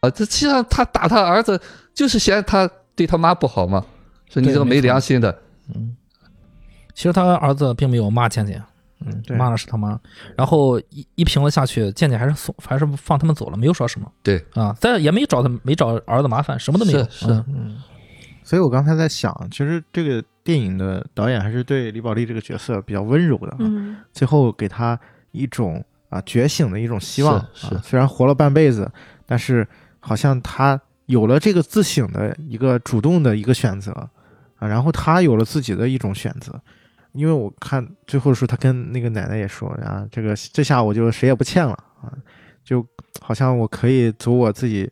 啊，这实际上他打他儿子就是嫌他对他妈不好嘛，说你这个没良心的，其实他儿子并没有骂倩倩，嗯，对骂的是他妈。然后一一评论下去，倩倩还是送，还是放他们走了，没有说什么。对啊，再也没找他，没找儿子麻烦，什么都没有。是是嗯嗯。所以我刚才在想，其实这个电影的导演还是对李宝莉这个角色比较温柔的啊，嗯最后给他一种啊觉醒的一种希望是是啊。虽然活了半辈子，但是好像他有了这个自省的一个主动的一个选择啊，然后他有了自己的一种选择。因为我看最后的时候，他跟那个奶奶也说啊，这个这下我就谁也不欠了啊。就好像我可以走我自己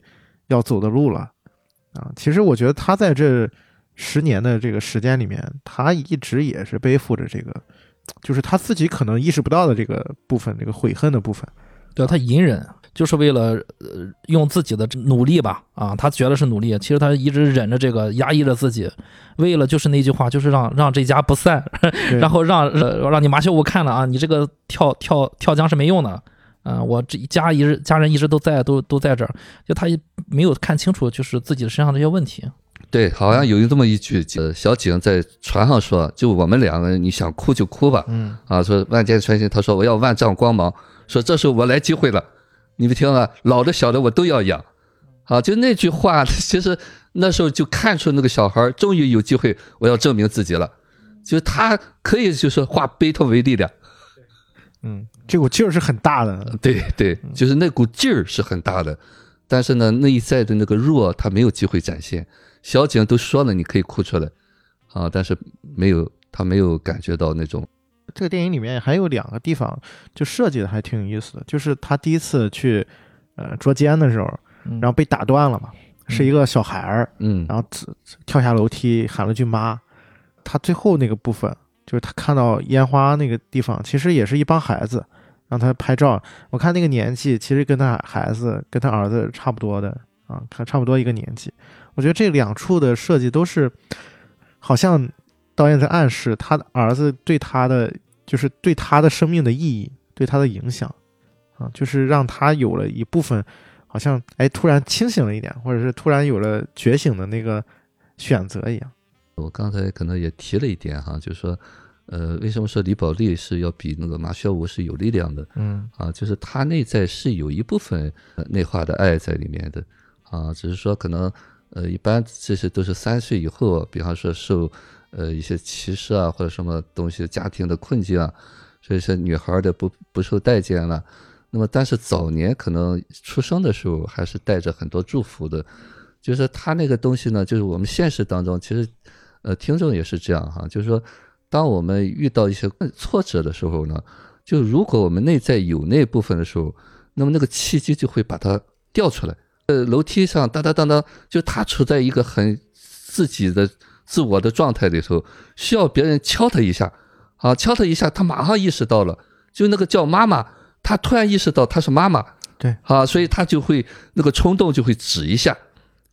要走的路了啊。其实我觉得他在这十年的这个时间里面，他一直也是背负着这个，就是他自己可能意识不到的这个部分，这个悔恨的部分。对他隐忍，就是为了呃用自己的努力吧，啊，他觉得是努力，其实他一直忍着这个，压抑着自己，为了就是那句话，就是让让这家不散，然后让让让你马修武看了啊，你这个跳跳跳江是没用的，啊，我这家一直家人一直都在，都都在这儿，就他也没有看清楚就是自己身上这些问题，对，好像有这么一句，呃，小景在船上说，就我们两个人，你想哭就哭吧，嗯，啊，说万箭穿心，他说我要万丈光芒，说这时候我来机会了，你们听了，老的小的我都要养，啊，就那句话，其实那时候就看出那个小孩终于有机会，我要证明自己了，就是他可以就是化悲痛为力量，嗯，这股劲儿是很大的。对对，就是那股劲儿是很大的，但是呢，内在的那个弱他没有机会展现。小景都说了，你可以哭出来，啊，但是没有，他没有感觉到那种，这个电影里面还有两个地方就设计的还挺有意思的，就是他第一次去呃捉奸的时候，嗯然后被打断了嘛，是一个小孩儿，嗯然后跳下楼梯喊了句妈。他最后那个部分就是他看到烟花那个地方，其实也是一帮孩子让他拍照。我看那个年纪其实跟他孩子跟他儿子差不多的啊，他差不多一个年纪。我觉得这两处的设计都是好像导演在暗示他的儿子对他的就是对他的生命的意义，对他的影响啊，就是让他有了一部分好像哎突然清醒了一点，或者是突然有了觉醒的那个选择一样。我刚才可能也提了一点哈，就是说，呃，为什么说李宝莉是要比那个马肖武是有力量的嗯啊？就是他内在是有一部分呃内化的爱在里面的啊，只是说可能呃，一般这些都是三岁以后，比方说受呃一些歧视啊或者什么东西家庭的困境啊，所以说女孩的不不受待见了。那么，但是早年可能出生的时候还是带着很多祝福的，就是他那个东西呢，就是我们现实当中其实。呃，听众也是这样哈，就是说，当我们遇到一些挫折的时候呢，就如果我们内在有那部分的时候，那么那个契机就会把它调出来。呃，楼梯上当当当当，就他处在一个很自己的自我的状态里头，需要别人敲他一下，啊，敲他一下，他马上意识到了，就那个叫妈妈，他突然意识到他是妈妈，对，啊，所以他就会那个冲动就会止一下，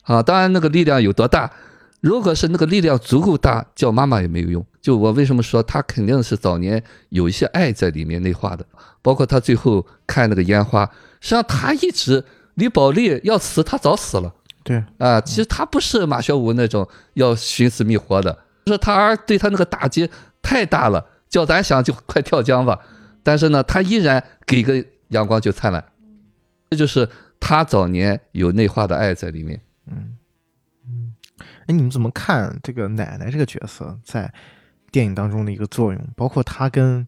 啊，当然那个力量有多大。如果是那个力量足够大，叫妈妈也没有用。就我为什么说他肯定是早年有一些爱在里面内化的，包括他最后看那个烟花，实际上他一直李宝莉要死，他早死了对，啊。其实他不是马小武那种要寻死觅活的，说他儿对他那个打击太大了，叫咱想就快跳江吧。但是呢，他依然给个阳光就灿烂，这就是他早年有内化的爱在里面。嗯嗯，哎，你们怎么看这个奶奶这个角色在电影当中的一个作用？包括他跟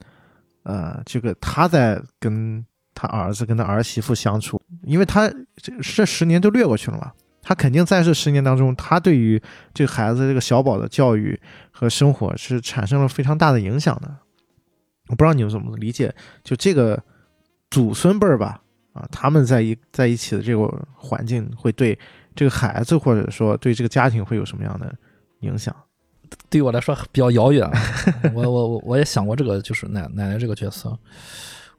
呃，这个他在跟他儿子跟他儿媳妇相处，因为他这这十年都略过去了嘛，他肯定在这十年当中，他对于这个孩子这个小宝的教育和生活是产生了非常大的影响的。我不知道你们怎么理解，就这个祖孙辈儿吧，啊，他们在一在一起的这个环境会对这个孩子或者说对这个家庭会有什么样的影响？对我来说比较遥远。我我我我也想过这个，就是奶奶奶这个角色，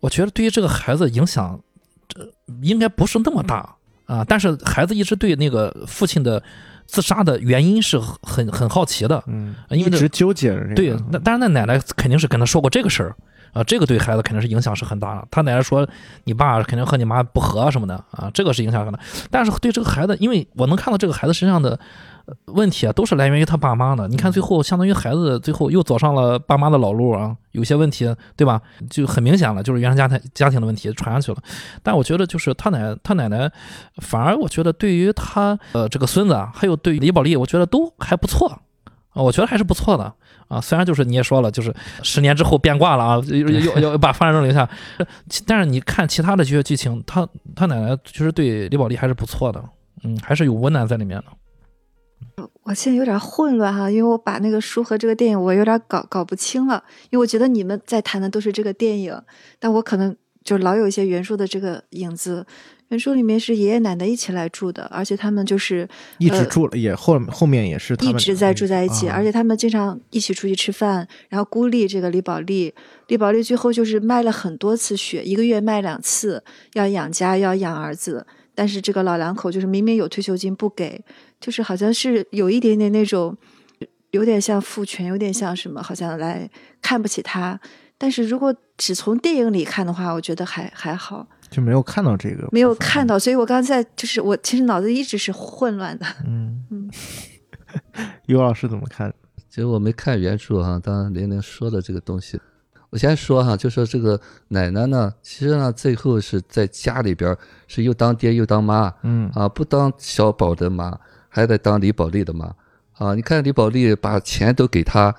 我觉得对于这个孩子影响，这应该不是那么大啊。但是孩子一直对那个父亲的自杀的原因是很很好奇的，嗯，因为一直纠结着这个。对，那但是，那奶奶肯定是跟他说过这个事儿啊，这个对孩子肯定是影响是很大的。他奶奶说你爸肯定和你妈不和什么的啊，这个是影响很大。但是对这个孩子，因为我能看到这个孩子身上的呃问题啊，都是来源于他爸妈的。你看最后，相当于孩子最后又走上了爸妈的老路啊，有些问题，对吧？就很明显了，就是原生家庭家庭的问题传下去了。但我觉得就是他奶他奶奶，反而我觉得对于他呃这个孙子啊，还有对于李宝莉，我觉得都还不错。啊，我觉得还是不错的啊。虽然就是你也说了，就是十年之后变卦了啊，又又又把犯人扔留下。但是你看其他的这些剧情，他他奶奶其实对李宝莉还是不错的，嗯，还是有温暖在里面的。我现在有点混乱哈，因为我把那个书和这个电影我有点搞搞不清了，因为我觉得你们在谈的都是这个电影，但我可能就老有一些原著的这个影子。原著里面是爷爷奶奶一起来住的，而且他们就是一直住了，也后后面也是一直在住在一起，啊而且他们经常一起出去吃饭。然后孤立这个李宝莉，李宝莉最后就是卖了很多次血，一个月卖两次，要养家要养儿子。但是这个老两口就是明明有退休金不给，就是好像是有一点点那种，有点像父权，有点像什么，好像来看不起他。但是如果只从电影里看的话，我觉得还还好，就没有看到这个，没有看。到。所以我刚才就是我其实脑子一直是混乱的。嗯嗯，尤老师怎么看？其实我没看原著哈，当然玲玲说的这个东西，我先说哈，就说这个奶奶呢，其实呢最后是在家里边儿是又当爹又当妈嗯啊，不当小宝的妈，还得当李宝莉的妈啊。你看李宝莉把钱都给她，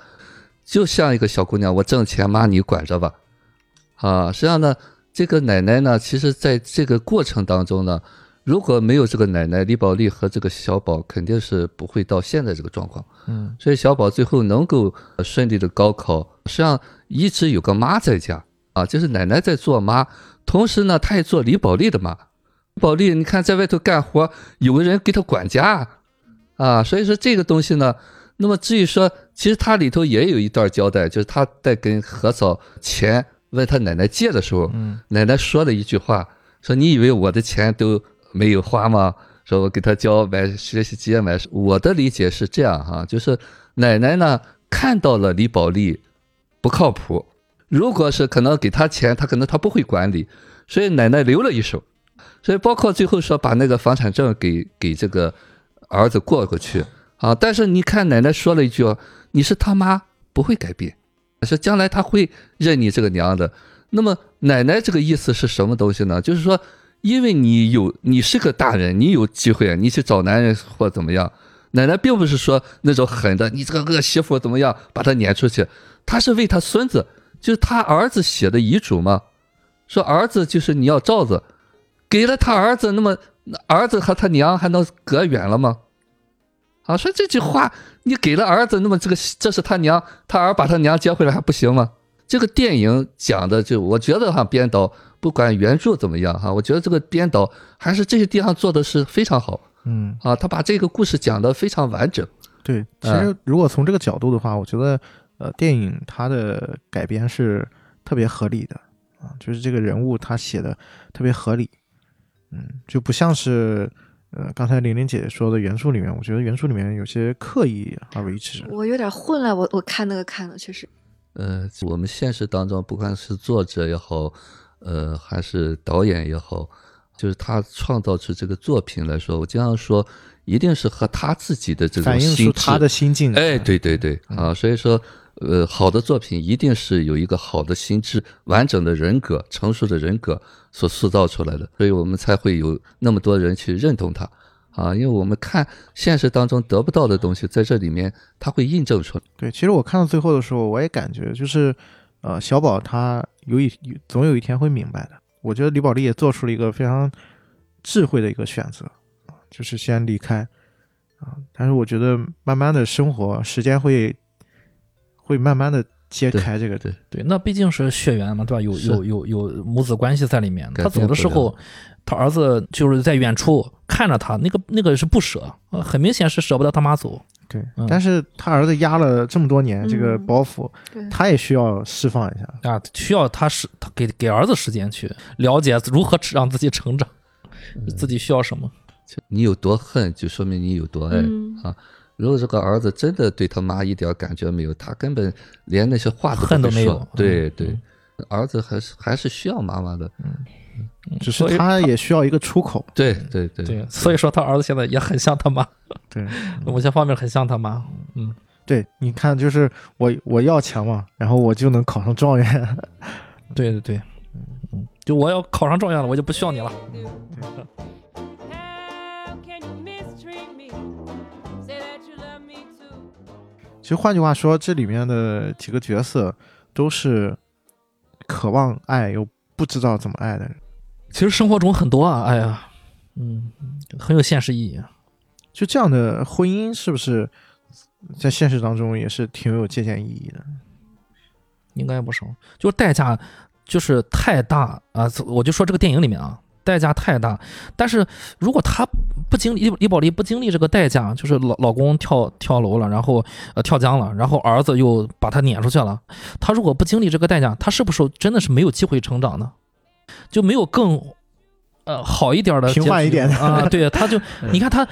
就像一个小姑娘，我挣钱，妈你管着吧啊。实际上呢，这个奶奶呢，其实在这个过程当中呢，如果没有这个奶奶，李宝莉和这个小宝肯定是不会到现在这个状况。嗯所以小宝最后能够呃顺利的高考，实际上一直有个妈在家啊，就是奶奶在做妈，同时呢，她也做李宝莉的妈。李宝莉，你看在外头干活，有个人给她管家啊，所以说这个东西呢，那么至于说，其实它里头也有一段交代，就是他在跟何嫂钱问他奶奶借的时候，嗯奶奶说了一句话，说你以为我的钱都没有花吗？说我给他交买学习机买，我的理解是这样哈，就是奶奶呢看到了李宝莉不靠谱，如果是可能给他钱，他可能他不会管理，所以奶奶留了一手，所以包括最后说把那个房产证给给这个儿子过过去啊，但是你看奶奶说了一句，你是他妈不会改变，说将来他会认你这个娘的。那么奶奶这个意思是什么东西呢？就是说，因为你有你是个大人，你有机会，你去找男人或怎么样。奶奶并不是说那种狠的，你这个恶媳妇怎么样，把他撵出去。她是为他孙子，就是他儿子写的遗嘱嘛，说儿子就是你要罩子，给了他儿子，那么儿子和他娘还能隔远了吗？啊，说这句话，你给了儿子，那么这个这是他娘，他儿把他娘接回来还不行吗？这个电影讲的就，我觉得哈，编导不管原著怎么样哈，我觉得这个编导还是这些地方做的是非常好嗯，啊，他把这个故事讲得非常完整。对。其嗯实如果从这个角度的话，我觉得呃，电影它的改编是特别合理的啊，就是这个人物他写的特别合理，嗯，就不像是。呃，刚才玲玲姐姐说的原著里面，我觉得原著里面有些刻意而为之。我有点混了，我我看那个看了，确实。呃，我们现实当中，不管是作者也好，呃，还是导演也好，就是他创造出这个作品来说，我经常说，一定是和他自己的这种反映心他的心境。哎，对对对啊，所以说，呃，好的作品一定是有一个好的心智、完整的人格、成熟的人格所塑造出来的，所以我们才会有那么多人去认同他啊，因为我们看现实当中得不到的东西，在这里面他会印证出来。对，其实我看到最后的时候，我也感觉就是，呃，小宝他有一总有一天会明白的。我觉得李宝莉也做出了一个非常智慧的一个选择，就是先离开，啊，但是我觉得慢慢的生活时间会会慢慢的揭开这个，对对，那毕竟是血缘嘛，对吧？有有有有母子关系在里面。他走的时候，他儿子就是在远处看着他，那个那个是不舍，呃很明显是舍不得他妈走。对嗯但是他儿子压了这么多年这个嗯包袱，对，他也需要释放一下。啊，需要他是他给给儿子时间去了解如何让自己成长，自己需要什么。你有多恨，就说明你有多爱。嗯啊如果这个儿子真的对他妈一点感觉没有，他根本连那些话都不说。恨都没有。对嗯对，儿子还是还是需要妈妈的。嗯只是他也需要一个出口。对对对。对，所以说他儿子现在也很像他妈，对，某些方面很像他妈。嗯，对，你看，就是我我要强嘛，然后我就能考上状元。对对对，嗯，就我要考上状元了，我就不需要你了。How 其实换句话说，这里面的几个角色都是渴望爱又不知道怎么爱的人。其实生活中很多啊，哎呀，嗯，很有现实意义。就这样的婚姻，是不是在现实当中也是挺有借鉴意义的？应该不少，就是代价就是太大啊！我就说这个电影里面啊，代价太大。但是如果她不经历李宝莉不经历这个代价，就是老老公跳跳楼了，然后呃跳江了，然后儿子又把她撵出去了，她如果不经历这个代价，她是不是真的是没有机会成长呢？就没有更呃好一点的平缓一点的啊？对，他就 你看他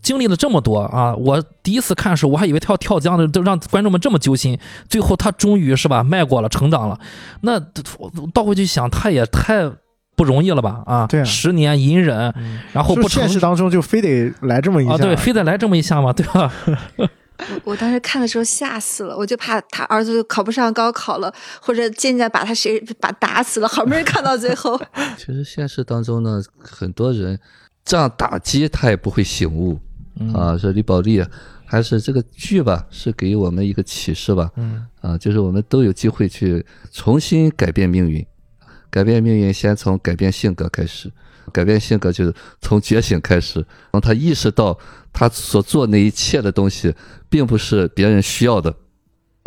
经历了这么多啊！我第一次看的时候，我还以为他要跳江的，都让观众们这么揪心。最后他终于是吧，迈过了，成长了。那倒回去想，他也太不容易了吧？啊，对啊十年隐忍，然后不成现实当中就非得来这么一下，啊，对，非得来这么一下嘛，对吧？我 我当时看的时候吓死了，我就怕他儿子考不上高考了，或者渐渐把他谁把打死了，好不容易看到最后。其实现实当中呢，很多人这样打击他也不会醒悟嗯啊。说李宝莉还是这个剧吧，是给我们一个启示吧。嗯啊，就是我们都有机会去重新改变命运，改变命运先从改变性格开始，改变性格就是从觉醒开始，让他意识到他所做那一切的东西并不是别人需要的，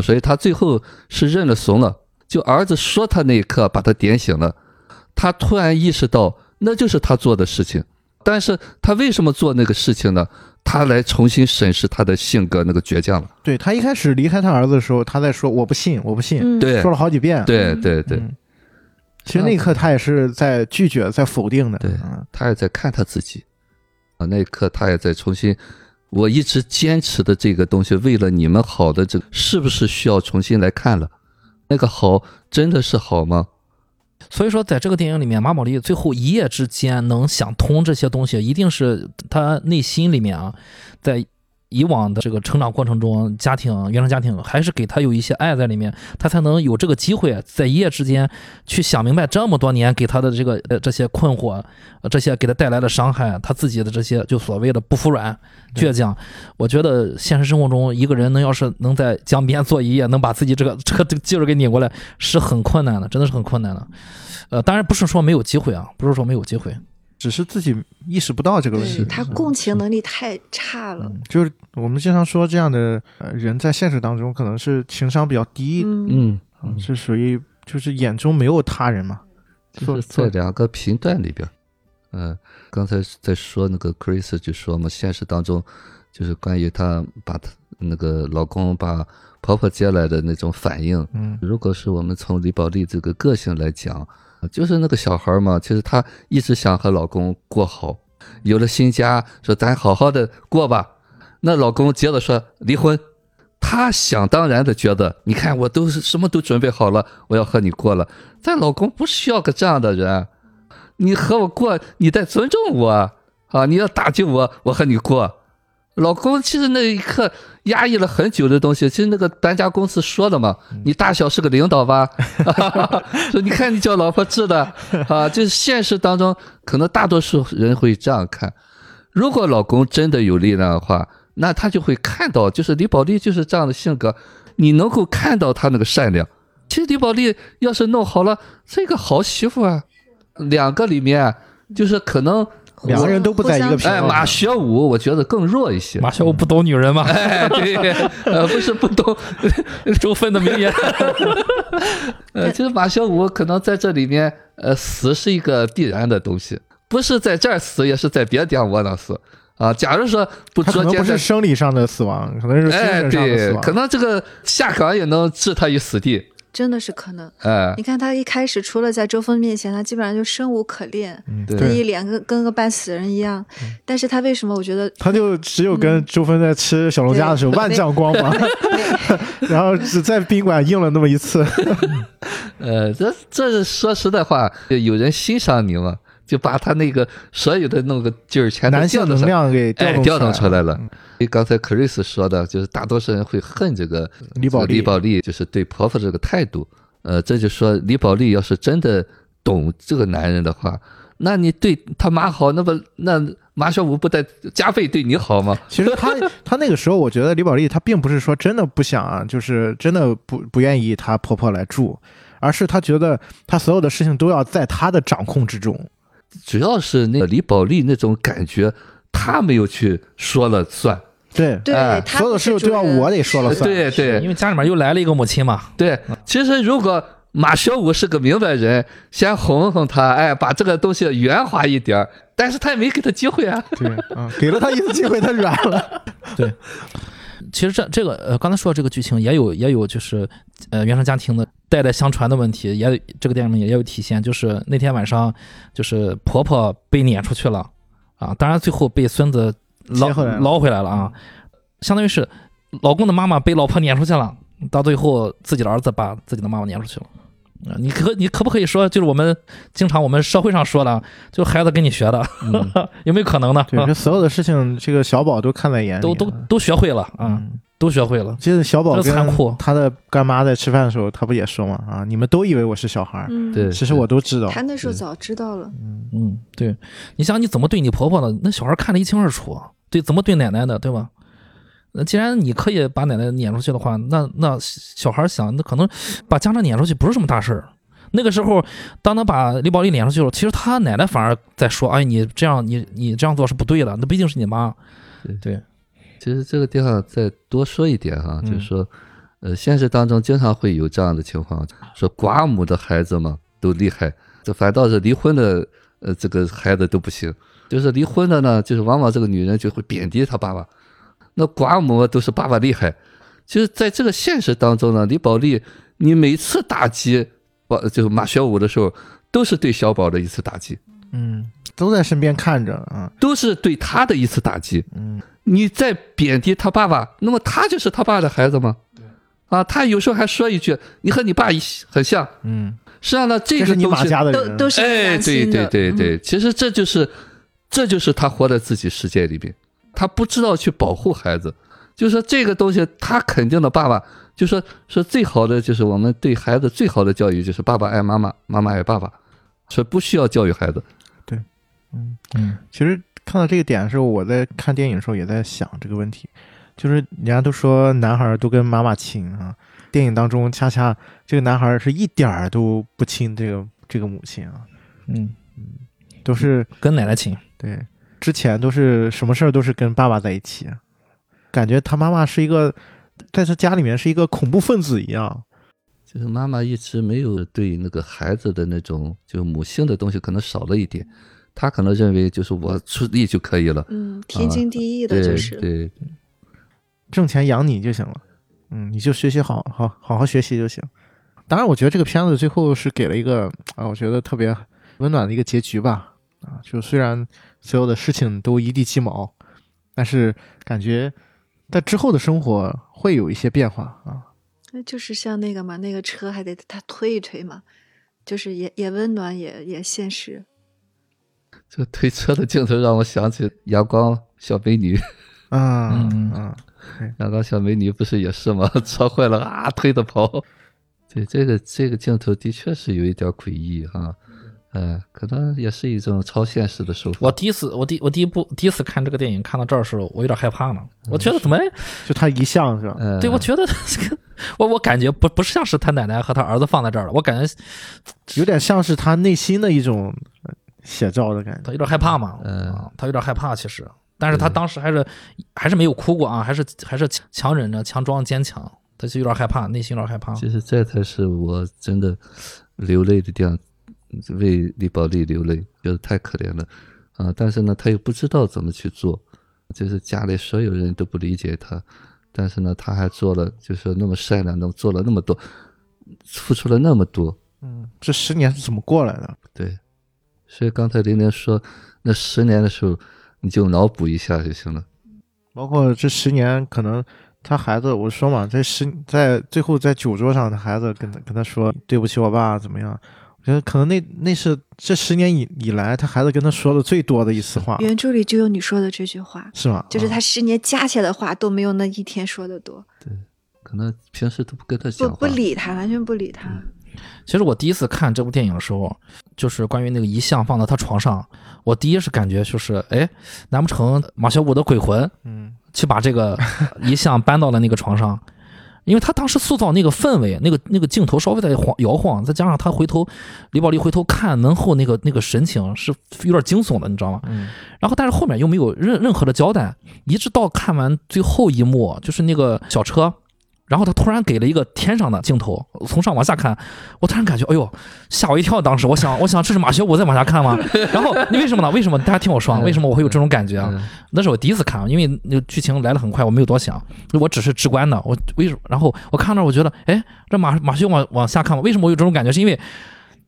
所以他最后是认了怂了。就儿子说他那一刻把他点醒了，他突然意识到那就是他做的事情，但是他为什么做那个事情呢？他来重新审视他的性格那个倔强了。对他一开始离开他儿子的时候，他在说我不信，我不信，嗯，对说了好几遍。对对对。嗯其实那一刻他也是在拒绝，在否定的。对嗯他也在看他自己啊，那一刻他也在重新，我一直坚持的这个东西，为了你们好的这个，是不是需要重新来看了？那个好真的是好吗？所以说，在这个电影里面，马宝莉最后一夜之间能想通这些东西，一定是他内心里面啊，在以往的这个成长过程中，家庭原生家庭还是给他有一些爱在里面，他才能有这个机会在一夜之间去想明白这么多年给他的这个呃这些困惑，呃这些给他带来的伤害，他自己的这些就所谓的不服软、倔强。我觉得现实生活中，一个人能要是能在江边坐一夜，能把自己这个这个 这个劲儿给拧过来，是很困难的，真的是很困难的。呃，当然不是说没有机会啊，不是说没有机会。只是自己意识不到这个问题。他共情能力太差了。嗯就是我们经常说这样的呃人在现实当中可能是情商比较低，嗯，嗯，嗯是属于就是眼中没有他人嘛。就是在两个频段里边，嗯、刚才在说那个 Chris 就说嘛，现实当中就是关于她把她那个老公把婆婆接来的那种反应，嗯如果是我们从李宝莉这个个性来讲，就是那个小孩嘛，其实她一直想和老公过好，有了新家，说咱好好的过吧。那老公接着说离婚，她想当然的觉得，你看我都是什么都准备好了，我要和你过了。咱老公不需要个这样的人，你和我过，你得尊重我啊！你要打击我，我和你过。老公其实那一刻压抑了很久的东西，其实那个搬家公司说的嘛，你大小是个领导吧？说你看你叫老婆治的啊，就是现实当中可能大多数人会这样看。如果老公真的有力量的话，那他就会看到，就是李宝莉就是这样的性格，你能够看到她那个善良。其实李宝莉要是弄好了，是一个好媳妇啊。两个里面就是可能，两个人都不在一个频道哎，马学武我觉得更弱一些。马学武不懂女人吗，哎，对，呃，不是不懂，周芬的名言。呃，其实马学武可能在这里面，呃，死是一个必然的东西，不是在这儿死，也是在别的地方窝囊死啊。假如说不他可能不是生理上的死亡，可能是精哎，神上的死对，亡。可能这个下岗也能置他于死地，真的是可能。哎你，看他一开始除了在周峰面前，他基本上就生无可恋，嗯，对他一，脸跟跟个半死人一样。但是他为什么我觉得他就只有跟周峰在吃小龙虾的时候万丈光芒 然后只在宾馆应了那么一次。呃，这这说实在话，有人欣赏你嘛，就把他那个所有的那个劲儿全性能量给调哎，动调动出来了了。。因为刚才 Chris 说的，就是大多数人会恨这个李宝莉李宝莉，就是对婆婆这个态度。呃，这就说李宝莉要是真的懂这个男人的话，那你对他妈好，那不那马小五不得加倍对你好吗？其实他他那个时候，我觉得李宝莉她并不是说真的不想啊，就是真的不不愿意她婆婆来住，而是她觉得她所有的事情都要在她的掌控之中。主要是那个李宝莉那种感觉，她没有去说了算。对，对哎所有的事都要我得说了算。对对因为家里面又来了一个母亲嘛，对，其实如果马学武是个明白人，先哄哄他，哎，把这个东西圆滑一点儿，但是他也没给他机会啊。对，啊，给了他一次机会，他软了。对其实这这个呃，刚才说的这个剧情也有也有就是呃原生家庭的代代相传的问题，也这个电影里也有体现。就是那天晚上，就是婆婆被撵出去了啊，当然最后被孙子捞回来了捞回来了啊，相当于是老公的妈妈被老婆撵出去了，到最后自己的儿子把自己的妈妈撵出去了。啊，你可你可不可以说，就是我们经常我们社会上说的，就孩子跟你学的，有没有可能呢？对，这所有的事情，这个小宝都看在眼里，都都都学会了啊，嗯。都学会了。其实小宝这残酷。跟他的干妈在吃饭的时候，他不也说嘛啊，你们都以为我是小孩儿，嗯，对，其实我都知道。他那时候早知道了，嗯嗯，对，你想你怎么对你婆婆呢？那小孩看得一清二楚，对，怎么对奶奶的，对吧？那既然你可以把奶奶撵出去的话，那那小孩想，那可能把家长撵出去不是什么大事儿。那个时候，当他把李宝莉撵出去了，其实他奶奶反而在说：“哎，你这样，你你这样做是不对的，那毕竟是你妈。”对，其实这个地方再多说一点哈，嗯就是说，呃，现实当中经常会有这样的情况，说寡母的孩子嘛都厉害，这反倒是离婚的呃这个孩子都不行。就是离婚的呢，就是往往这个女人就会贬低她爸爸，那寡母都是爸爸厉害。其实在这个现实当中呢，李宝莉，你每次打击宝就是马学武的时候，都是对小宝的一次打击，嗯，都在身边看着啊，都是对他的一次打击。嗯，你在贬低他爸爸，那么他就是他爸的孩子吗？啊，他有时候还说一句：“你和你爸一很像。嗯，”实际上呢，这个你马个东西都家的人，都是哎，良对对，对对，其实这就是，这就是他活在自己世界里边，他不知道去保护孩子，就说这个东西，他肯定的爸爸，就说说最好的就是我们对孩子最好的教育就是爸爸爱妈妈，妈妈爱爸爸，说不需要教育孩子。对，嗯嗯，其实看到这个点的时候，我在看电影的时候也在想这个问题，就是人家都说男孩儿都跟妈妈亲啊，电影当中恰恰这个男孩儿是一点儿都不亲这个这个母亲啊，嗯，都是跟奶奶亲。对，之前都是什么事儿都是跟爸爸在一起，感觉他妈妈是一个在他家里面是一个恐怖分子一样。就是妈妈一直没有对那个孩子的那种就母性的东西可能少了一点，她可能认为就是我出力就可以了，嗯，天经地义的就是，对对，挣钱养你就行了，嗯，你就学习好好好好学习就行。当然，我觉得这个片子最后是给了一个啊，我觉得特别温暖的一个结局吧。啊，就虽然所有的事情都一地鸡毛，但是感觉在之后的生活会有一些变化啊。那就是像那个嘛，那个车还得他推一推嘛，就是也也温暖，也也现实。这个推车的镜头让我想起阳光小美女，啊嗯啊，阳光小美女不是也是吗？车坏了啊，推着跑。对，这个这个镜头的确是有一点诡异哈，嗯，可能也是一种超现实的手法。我第一次，我第我第一部第一次看这个电影，看到这儿的时候，我有点害怕呢。我觉得怎么？就他一向是吧？呃，对，我觉得这个，我我感觉不不是像是他奶奶和他儿子放在这儿了，我感觉有点像是他内心的一种呃写照的感觉。他有点害怕嘛，嗯啊，他有点害怕其实，但是他当时还是还是没有哭过啊，还是还是强强忍着，强装坚强，他就有点害怕，内心有点害怕。其实这才是我真的流泪的地方，为李宝莉流泪，觉得太可怜了啊！但是呢，他又不知道怎么去做，就是家里所有人都不理解他，但是呢，他还做了，就是那么善良那么做了那么多，付出了那么多，嗯，这十年是怎么过来的？对。所以刚才玲玲说，那十年的时候，你就脑补一下就行了。包括这十年，可能他孩子，我说嘛，在十在最后在酒桌上，他孩子跟他跟他说对不起我爸怎么样？我觉得可能那那是这十年以以来，他孩子跟他说的最多的一次话，原著里就有你说的这句话，是吗？就是啊他十年加起来的话都没有那一天说的多，对可能平时都不跟他不讲话，不理他，完全不理他。其实我第一次看这部电影的时候，就是关于那个遗像放在他床上，我第一是感觉就是，哎，难不成马小五的鬼魂嗯去把这个遗像搬到了那个床上？因为他当时塑造那个氛围，那个那个镜头稍微在晃摇晃，再加上他回头李宝莉回头看门后那个那个神情是有点惊悚的，你知道吗？嗯然后但是后面又没有任任何的交代，一直到看完最后一幕，就是那个小车然后他突然给了一个天上的镜头，从上往下看，我突然感觉，哎呦，吓我一跳。当时我想，我想这是马学武在往下看吗？然后你为什么呢？为什么？大家听我说啊，为什么我会有这种感觉啊？嗯那是我第一次看，因为那个剧情来的很快，我没有多想，我只是直观的。我为什么？然后我看那儿，我觉得，哎，这马马学武往往下看吗？为什么我有这种感觉？是因为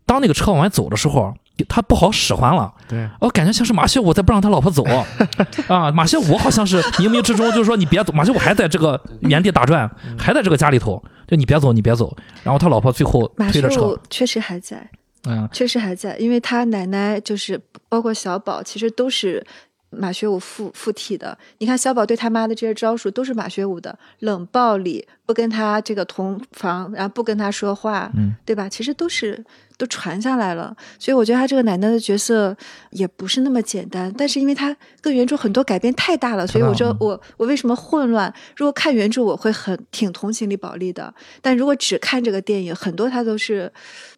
当那个车往外走的时候，他不好使唤了。对，我感觉像是马学武在不让他老婆走 啊！马学武好像是冥冥之中就是说你别走，马学武还在这个原地打转，还在这个家里头，就你别走，你别走。然后他老婆最后推着车，确实还在，嗯，确实还在，因为他奶奶就是包括小宝，其实都是马学武附附体的。你看小宝对他妈的这些招数都是马学武的，冷暴力，不跟他这个同房，然后不跟他说话，嗯，对吧？其实都是都传下来了。所以我觉得他这个奶奶的角色也不是那么简单，但是因为他跟原著很多改变太大了，所以我说嗯我我为什么混乱？如果看原著，我会很挺同情李宝莉的，但如果只看这个电影，很多他都是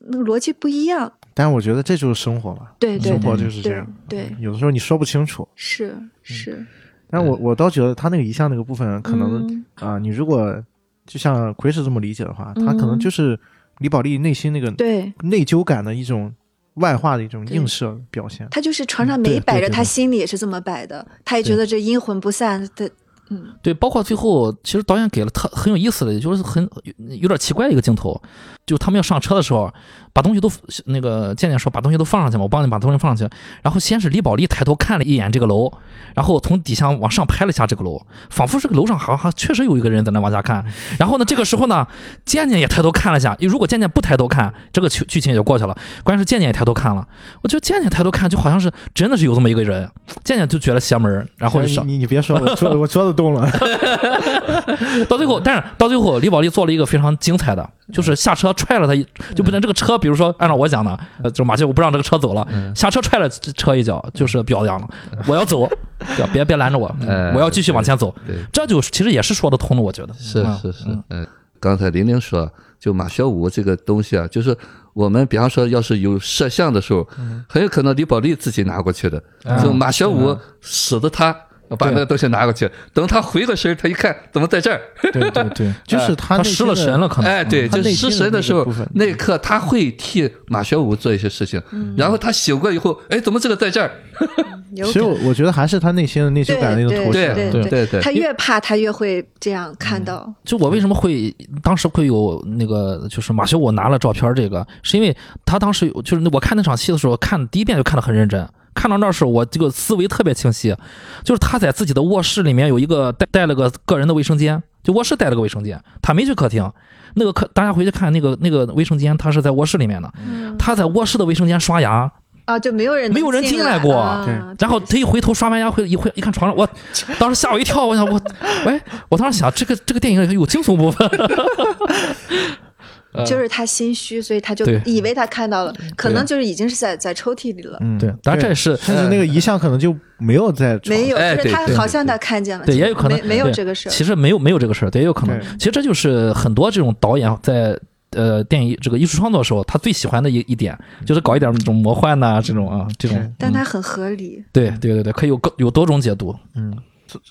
那个逻辑不一样。但我觉得这就是生活嘛，对对生活就是这样。对，有的时候你说不清楚，是是，但我我倒觉得他那个遗像那个部分，可能嗯。啊、你如果就像奎是这么理解的话，他可能嗯就是李宝莉内心那个对。内疚感的一种外化的一种映射表现。他就是床上没摆着，他心里也是这么摆的，他也觉得这阴魂不散的，嗯。对，包括最后，其实导演给了特很有意思的，也就是很有点奇怪的一个镜头，就他们要上车的时候，把东西都那个健健说把东西都放上去嘛，我帮你把东西放上去。然后先是李宝莉抬头看了一眼这个楼，然后从底下往上拍了一下这个楼，仿佛这个楼上好像确实有一个人在那往下看。然后呢，这个时候呢，健健也抬头看了一下，如果健健不抬头看，这个剧剧情也就过去了。关键是健健也抬头看了，我觉得健健抬头看就好像是真的是有这么一个人，健健就觉得邪门，然后就上你你你别说，我桌子 我桌子动了。到最后，但是到最后，李宝莉做了一个非常精彩的，就是下车踹了他一，就不能这个车，比如说按照我讲的，呃，就马学武不让这个车走了，下车踹了车一脚，就是表扬了，我要走，别别拦着我，哎我要继续往前走，这就其实也是说得通的，我觉得。是嗯是是，嗯，刚才玲玲说，就马学武这个东西啊，就是我们比方说要是有摄像的时候，很有可能李宝莉自己拿过去的，嗯。就马学武使得他把那个东西拿过去，等他回过神儿，他一看怎么在这儿？对对对，就是他失了神了，可能，哎，对，他就失神的时候那一刻他会替马学武做一些事情，然后他醒过以后，哎，怎么这个在这儿？其实我我觉得还是他内心的内疚感的那种投射。对对对对对他越怕他越会这样看到，就我为什么会当时会有那个，就是马学武拿了照片，这个是因为他当时有，就是我看那场戏的时候，看第一遍就看得很认真。看到那儿时候，我这个思维特别清晰，就是他在自己的卧室里面有一个带带了个个人的卫生间，就卧室带了个卫生间，他没去客厅。那个客大家回去看那个那个卫生间，他是在卧室里面的，嗯。他在卧室的卫生间刷牙，啊，就没有人没有人进进来过。啊对然后他一回头刷完牙回一回一看床上，我当时吓我一跳，我想我，喂，我当时想这个这个电影里有惊悚部分，就是他心虚，所以他就以为他看到了，可能就是已经是在在抽屉里了，嗯，对，当然这也是甚至那个遗像可能就没有在没有，就是他好像他看见了，对，也有可能没没有这个事儿，其实没有没有这个事儿，对，也有可能。其实这就是很多这种导演在呃电影这个艺术创作的时候，他最喜欢的一一点，就是搞一点那种魔幻呐、这种啊这种。嗯。但它很合理，对对对对，可以有更有多种解读。嗯，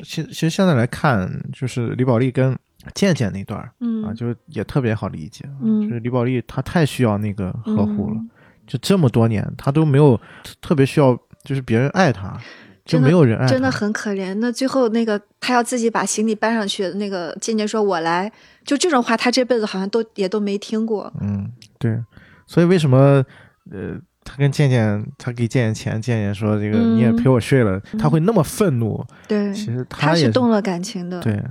其其实现在来看，就是李宝莉跟健健那段嗯啊，就是也特别好理解。嗯就是李宝莉她太需要那个呵护了，嗯就这么多年她都没有特特别需要，就是别人爱她，就没有人爱她。真的很可怜。那最后那个她要自己把行李搬上去，那个健健说：“我来。”就这种话，她这辈子好像都也都没听过。嗯，对，所以为什么呃，他跟健健，他给健健钱，健健说这个、嗯你也陪我睡了，他会那么愤怒，对，其实他也是动了感情的。对，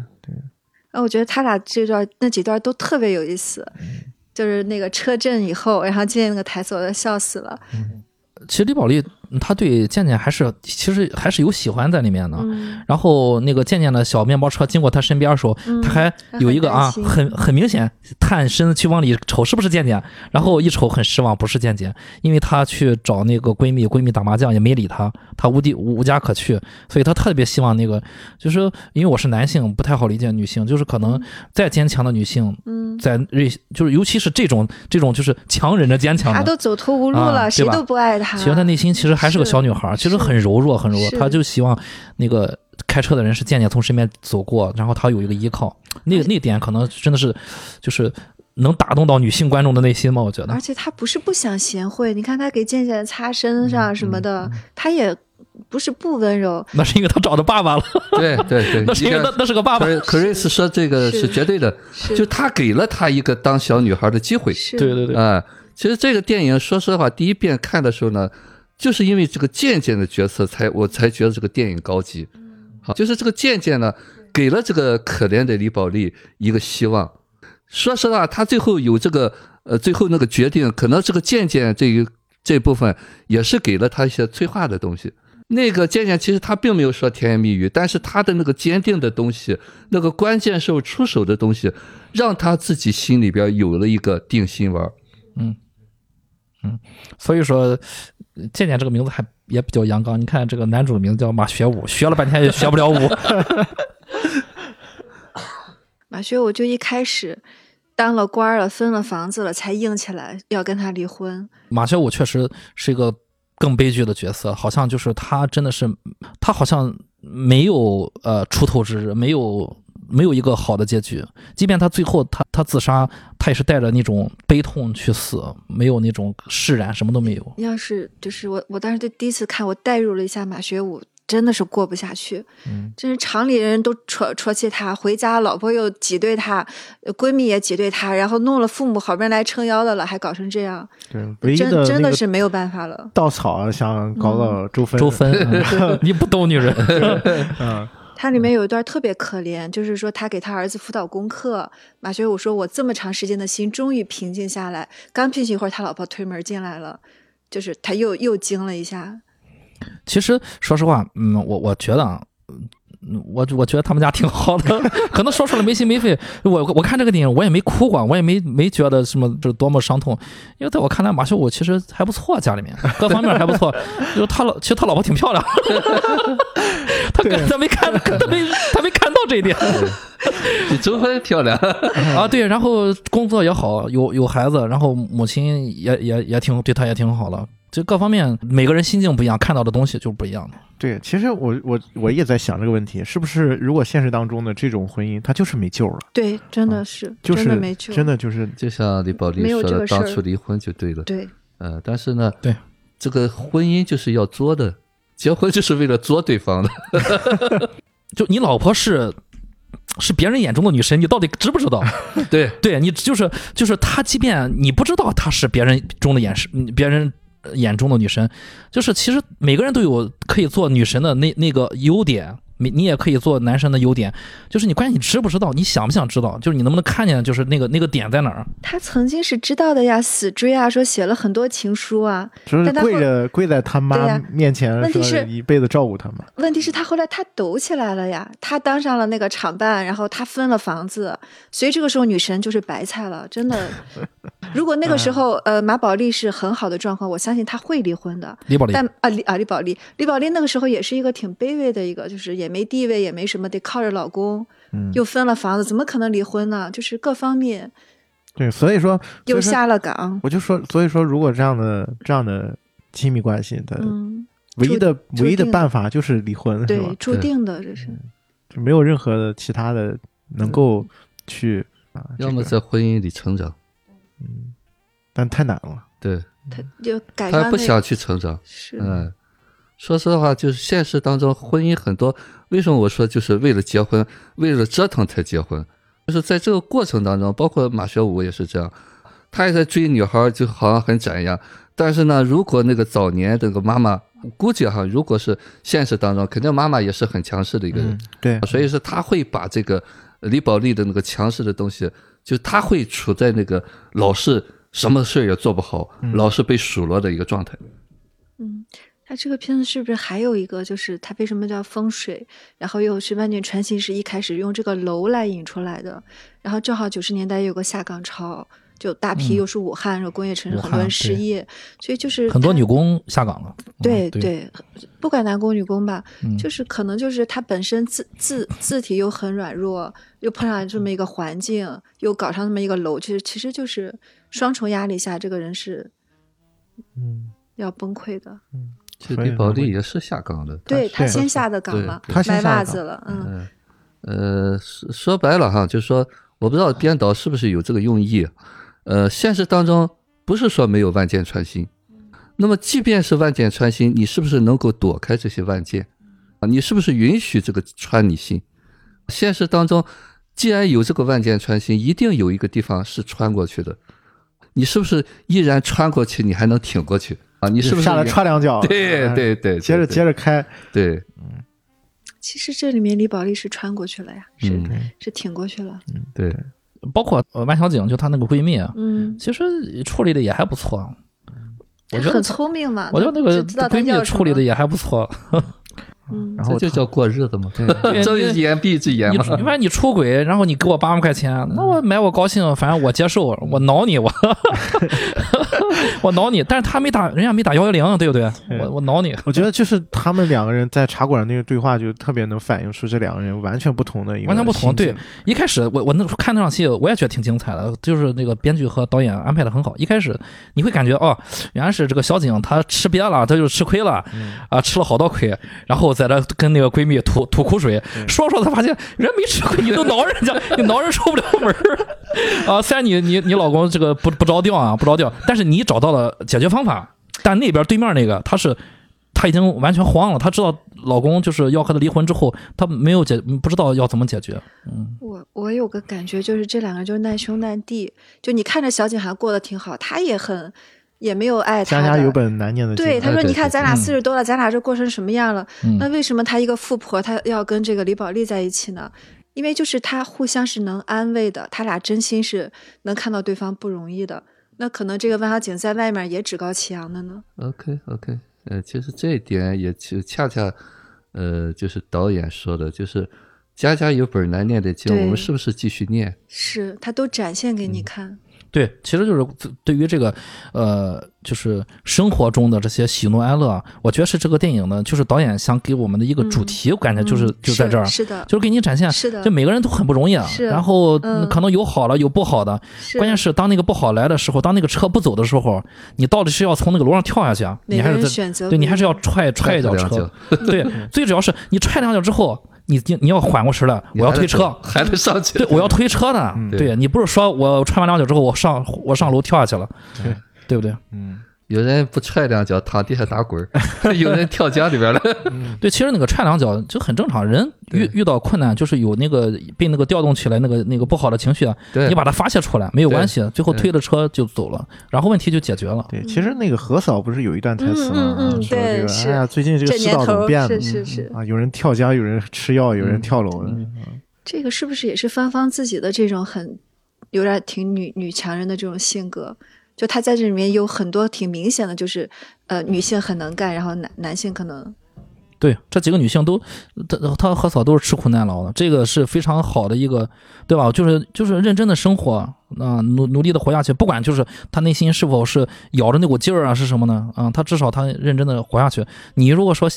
啊，我觉得他俩这段那几段都特别有意思。嗯就是那个车震以后，然后健健那个台词，我都笑死了。其实李宝莉嗯她对健健还是其实还是有喜欢在里面的。嗯，然后那个健健的小面包车经过他身边的时候，嗯他还有一个啊，很很很明显探身去往里瞅是不是健健，然后一瞅很失望，不是健健，因为他去找那个闺蜜，闺蜜打麻将也没理他，他无地无家可去，所以他特别希望那个，就是因为我是男性，不太好理解女性，就是可能再坚强的女性，嗯，在锐就是尤其是这种这种就是强忍着坚强的，他都走投无路啊了，谁都不爱他。其实他内心其实还是个小女孩儿，其实很柔弱，很柔弱。她就希望那个开车的人是渐渐从身边走过，然后她有一个依靠。那个那点可能真的是，就是能打动到女性观众的内心嘛？我觉得而。且她不是不想贤惠，你看她给健健擦身嗯上什么的，他也不是不温柔。那是因为她找到爸爸了，对对对，那是因为那那是个爸爸。克克瑞斯说这个是是绝对的，就他给了她一个当小女孩的机会。对对对，啊、其实这个电影，说实话，第一遍看的时候呢，就是因为这个渐渐的角色才，我才觉得这个电影高级。好，就是这个渐渐呢，给了这个可怜的李宝莉一个希望。说实话，他最后有这个呃，最后那个决定，可能这个渐渐这一这部分也是给了他一些催化的东西。那个渐渐其实他并没有说甜言蜜语，但是他的那个坚定的东西，那个关键时候出手的东西，让他自己心里边有了一个定心丸。嗯嗯所以说，渐渐这个名字还也比较阳刚。你看这个男主的名字叫马学武，学了半天也学不了武。马学武就一开始当了官了，分了房子了，才硬起来要跟他离婚。马学武确实是一个更悲剧的角色，好像就是他真的是，他好像没有呃出头之日，没有没有一个好的结局。即便他最后他他自杀，他也是带着那种悲痛去死，没有那种释然，什么都没有。要是就是我，我当时就第一次看，我代入了一下马学武，真的是过不下去。嗯，真是厂里人都戳戳气他，回家老婆又挤兑他，呃闺蜜也挤兑他，然后弄了父母好不容易来撑腰的了，还搞成这样，对，唯一真真的是没有办法了。稻草想搞搞周芬，周芬，嗯 你不懂女人，嗯，它里面有一段特别可怜，就是说他给他儿子辅导功课，马学武说：“我这么长时间的心终于平静下来。”刚平静一会儿，他老婆推门进来了，就是他又又惊了一下。其实说实话，嗯，我我觉得啊。嗯我我觉得他们家挺好的，可能说出来没心没肺。我我看这个电影，我也没哭过，我也没没觉得什么就是多么伤痛，因为在我看来，马秀武其实还不错，家里面各方面还不错。就是他老，其实他老婆挺漂亮，他对他没看，他没他没看到这一点比周芬漂亮，啊。对，然后工作也好，有有孩子，然后母亲也也也挺对他也挺好的，就各方面每个人心境不一样，看到的东西就不一样的。对，其实我我我也在想这个问题，是不是如果现实当中的这种婚姻，它就是没救了，对，真的是，就是真的没救，真的就是就像李宝莉说的，当初离婚就对了。对。呃，但是呢，对这个婚姻就是要作的，结婚就是为了作对方的。就你老婆是是别人眼中的女神，你到底知不知道？对，对你就是就是她，即便你不知道她是别人中的眼神，嗯别人呃眼中的女神，就是其实每个人都有可以做女神的那那个优点。你你也可以做男生的优点，就是你关键你知不知道，你想不想知道，就是你能不能看见，就是那个那个点在哪儿。他曾经是知道的呀，死追啊，说写了很多情书啊。就是但他跪着跪在他妈面前说问题是一辈子照顾他嘛，问题是，他后来他抖起来了呀，他当上了那个厂办，然后他分了房子，所以这个时候女神就是白菜了，真的。如果那个时候呃马宝莉是很好的状况，我相信他会离婚的。李宝莉，但啊李啊李宝莉，李宝莉那个时候也是一个挺卑微的一个，就是也没地位，也没什么，得靠着老公，嗯，又分了房子，怎么可能离婚呢？就是各方面对，所以说又下了岗，我就说，所以说如果这样的这样的亲密关系的嗯，唯一的唯一的办法就是离婚，是吧对，？注定的这是。就没有任何的其他的能够去啊，要么在婚姻里成长，嗯，但太难了。对他就改他上那不想去成长。是嗯，说实话，就是现实当中婚姻很多，为什么我说就是为了结婚，为了折腾才结婚？就是在这个过程当中，包括马学武也是这样，他也在追女孩，就好像很斩样。但是呢，如果那个早年这个妈妈，估计哈，如果是现实当中，肯定妈妈也是很强势的一个人嗯，，对，所以说他会把这个李宝莉的那个强势的东西，就他会处在那个老是什么事也做不好，嗯老是被数落的一个状态。嗯，他这个片子是不是还有一个，就是他为什么叫风水？然后又是万卷传奇是一开始用这个楼来引出来的，然后正好九十年代有个下岗潮，就大批又是武汉，然后工业城市很多人失业，所以就是很多女工下岗了。对嗯对，不管男工女工吧，嗯就是可能就是他本身字字字体又很软弱，又碰上这么一个环境，又搞上那么一个楼，其实其实就是双重压力下，这个人是嗯，要崩溃的。其这李宝莉也是下岗的，对他先下的岗对嘛，对他先卖下的岗袜子了，嗯嗯，呃，说说白了哈，就是说，我不知道编导是不是有这个用意。呃，现实当中不是说没有万箭穿心，那么即便是万箭穿心，你是不是能够躲开这些万箭啊？你是不是允许这个穿你心？现实当中，既然有这个万箭穿心，一定有一个地方是穿过去的。你是不是依然穿过去？你还能挺过去啊？你是不是下来踹两脚？对对对，接着接着着开，对，嗯其实这里面李宝莉是穿过去了呀，是、嗯是挺过去了，嗯对，包括呃万小景，就她那个闺蜜，啊嗯，其实处理的也还不错。我觉得很聪明嘛，我觉得那个就知道她闺蜜处理的也还不错。嗯然后这就叫过日子嘛。对睁一只眼闭一只眼你嘛。反正你出轨，然后你给我八万块钱，那我买我高兴，反正我接受，我挠你，我 我挠你，但是他没打，人家没打幺幺零，对不对？我我挠你，我觉得就是他们两个人在茶馆那个对话，就特别能反映出这两个人完全不同的一个完全不同。对，一开始我我那看那场戏，我也觉得挺精彩的，就是那个编剧和导演安排的很好。一开始你会感觉哦，原来是这个小景她吃瘪了，她就吃亏了啊，吃了好多亏，然后在这跟那个闺蜜吐吐苦水，说说着她发现人没吃亏，你都挠人家，你挠人出不了门儿 啊。虽然你你你老公这个不不着调啊，不着调，但是你找到了解决方法。但那边对面那个他是。他已经完全慌了，他知道老公就是要和他离婚之后，他没有解，不知道要怎么解决。嗯，我我有个感觉，就是这两个人就是难兄难弟。就你看着小景还过得挺好，他也很也没有爱他的。家家有本难念的经。对，他说：“哎对你看，咱俩嗯四十多了，咱俩这过成什么样了？嗯那为什么他一个富婆，她要跟这个李宝莉在一起呢？因为就是他互相是能安慰的，他俩真心是能看到对方不容易的。那可能这个万小景在外面也趾高气扬的呢。OK OK，呃，其实这一点也就恰恰，呃，就是导演说的，就是家家有本难念的经，我们是不是继续念？是他都展现给嗯你看。对，其实就是对于这个，呃，就是生活中的这些喜怒哀乐啊，我觉得是这个电影呢，就是导演想给我们的一个主题，我感觉就是、嗯就在这儿，是的，就是给你展现，是的就每个人都很不容易啊。是然后、嗯可能有好了，有不好的，关键是当那个不好来的时候，当那个车不走的时候，你到底是要从那个楼上跳下去啊，你还是在选择对你还是要踹踹一脚车，对，最主要是你踹两脚之后，你你你要缓过神来，我要推车，还得上去。对，我要推车呢。嗯对你不是说我踹完两脚之后，我上我上楼跳下去了，对对不对？嗯，有人不踹两脚躺地下打滚儿，有人跳江里边了。对，其实那个踹两脚就很正常，人遇遇到困难就是有那个被那个调动起来那个那个不好的情绪啊，你把它发泄出来没有关系，最后推了车就走了，然后问题就解决了。对，其实那个何嫂不是有一段台词吗？嗯嗯嗯说这个对是哎呀，最近这个世这年头道怎么变了？是是是啊，有人跳江，有人吃药，有人嗯跳楼这个是不是也是芳芳自己的这种很有点挺女女强人的这种性格？就他在这里面有很多挺明显的，就是呃女性很能干，然后男男性可能对，这几个女性都，她她和嫂都是吃苦耐劳的，这个是非常好的一个，对吧？就是就是认真的生活啊、努努力的活下去，不管就是她内心是否是咬着那股劲儿啊，是什么呢？啊，她至少她认真的活下去。你如果说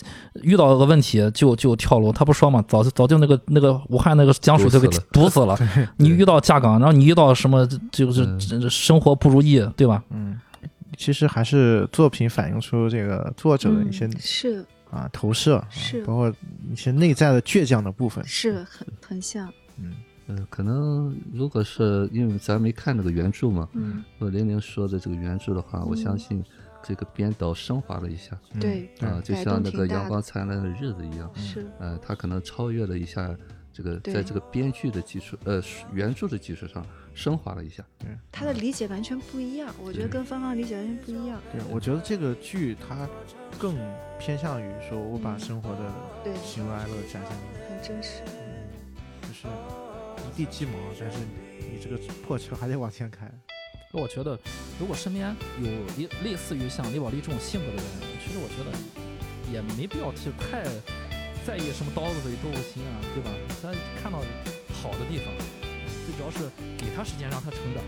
遇到个问题就就跳楼，她不说嘛，早就早就那个那个武汉那个江水就给堵死了 死了。你遇到下岗，然后你遇到什么就是生活不如意，对吧？嗯，其实还是作品反映出这个作者的一些嗯、是啊投射，啊是。包括一些内在的倔强的部分。是很很像，嗯，嗯，可能如果是因为咱没看那个原著嘛，嗯，如果玲玲说的这个原著的话，我相信这个编导升华了一下嗯对啊，就像那个阳光灿烂的日子一样，是呃，他可能超越了一下这个，在这个编剧的基础，呃，原著的基础上升华了一下。他的理解完全不一样，我觉得对跟芳芳理解完全不一样。对，我觉得这个剧它更偏向于说，我把生活的，喜怒哀乐展现给很真实。嗯，就是一地鸡毛，但是你这个破车还得往前开。我觉得，如果身边有类类似于像李宝莉这种性格的人，其实我觉得也没必要去太在意什么刀子嘴豆腐心啊，对吧？他看到好的地方，最主要是给他时间让他成长。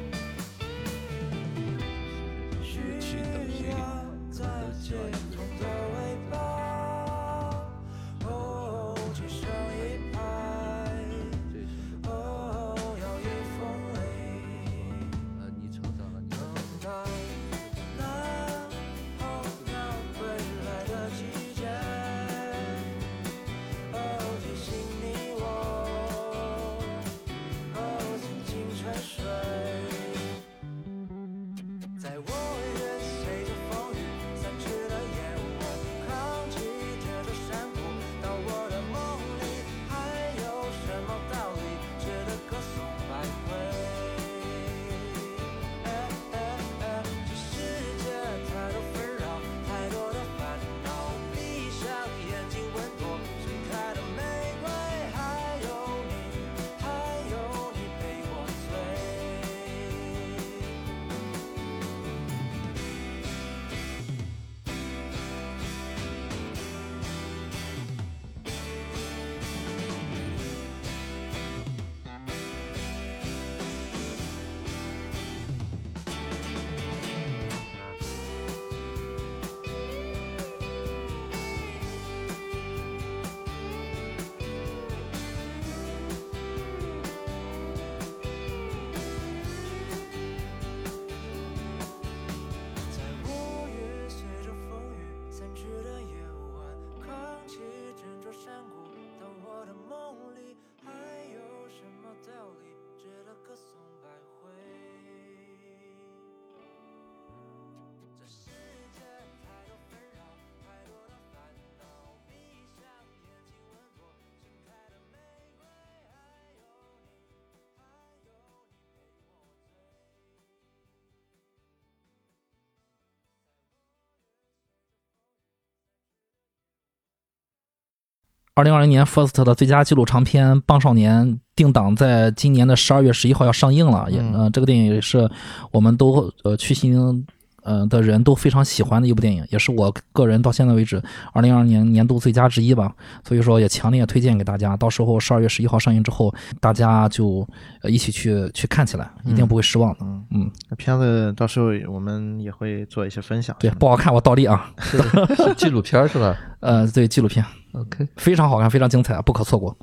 二零二零年 First 的最佳纪录长片《棒少年》定档在今年的十二月十一号要上映了，也嗯呃，这个电影也是我们都呃去新呃的人都非常喜欢的一部电影，也是我个人到现在为止二零二二年年度最佳之一吧。所以说也强烈推荐给大家，到时候十二月十一号上映之后，大家就呃一起去去看起来，一定不会失望的。嗯，嗯，那片子到时候我们也会做一些分享。对，不好看我倒立啊。是 是纪录片儿是吧呃，对，纪录片？OK。非常好看，非常精彩，不可错过。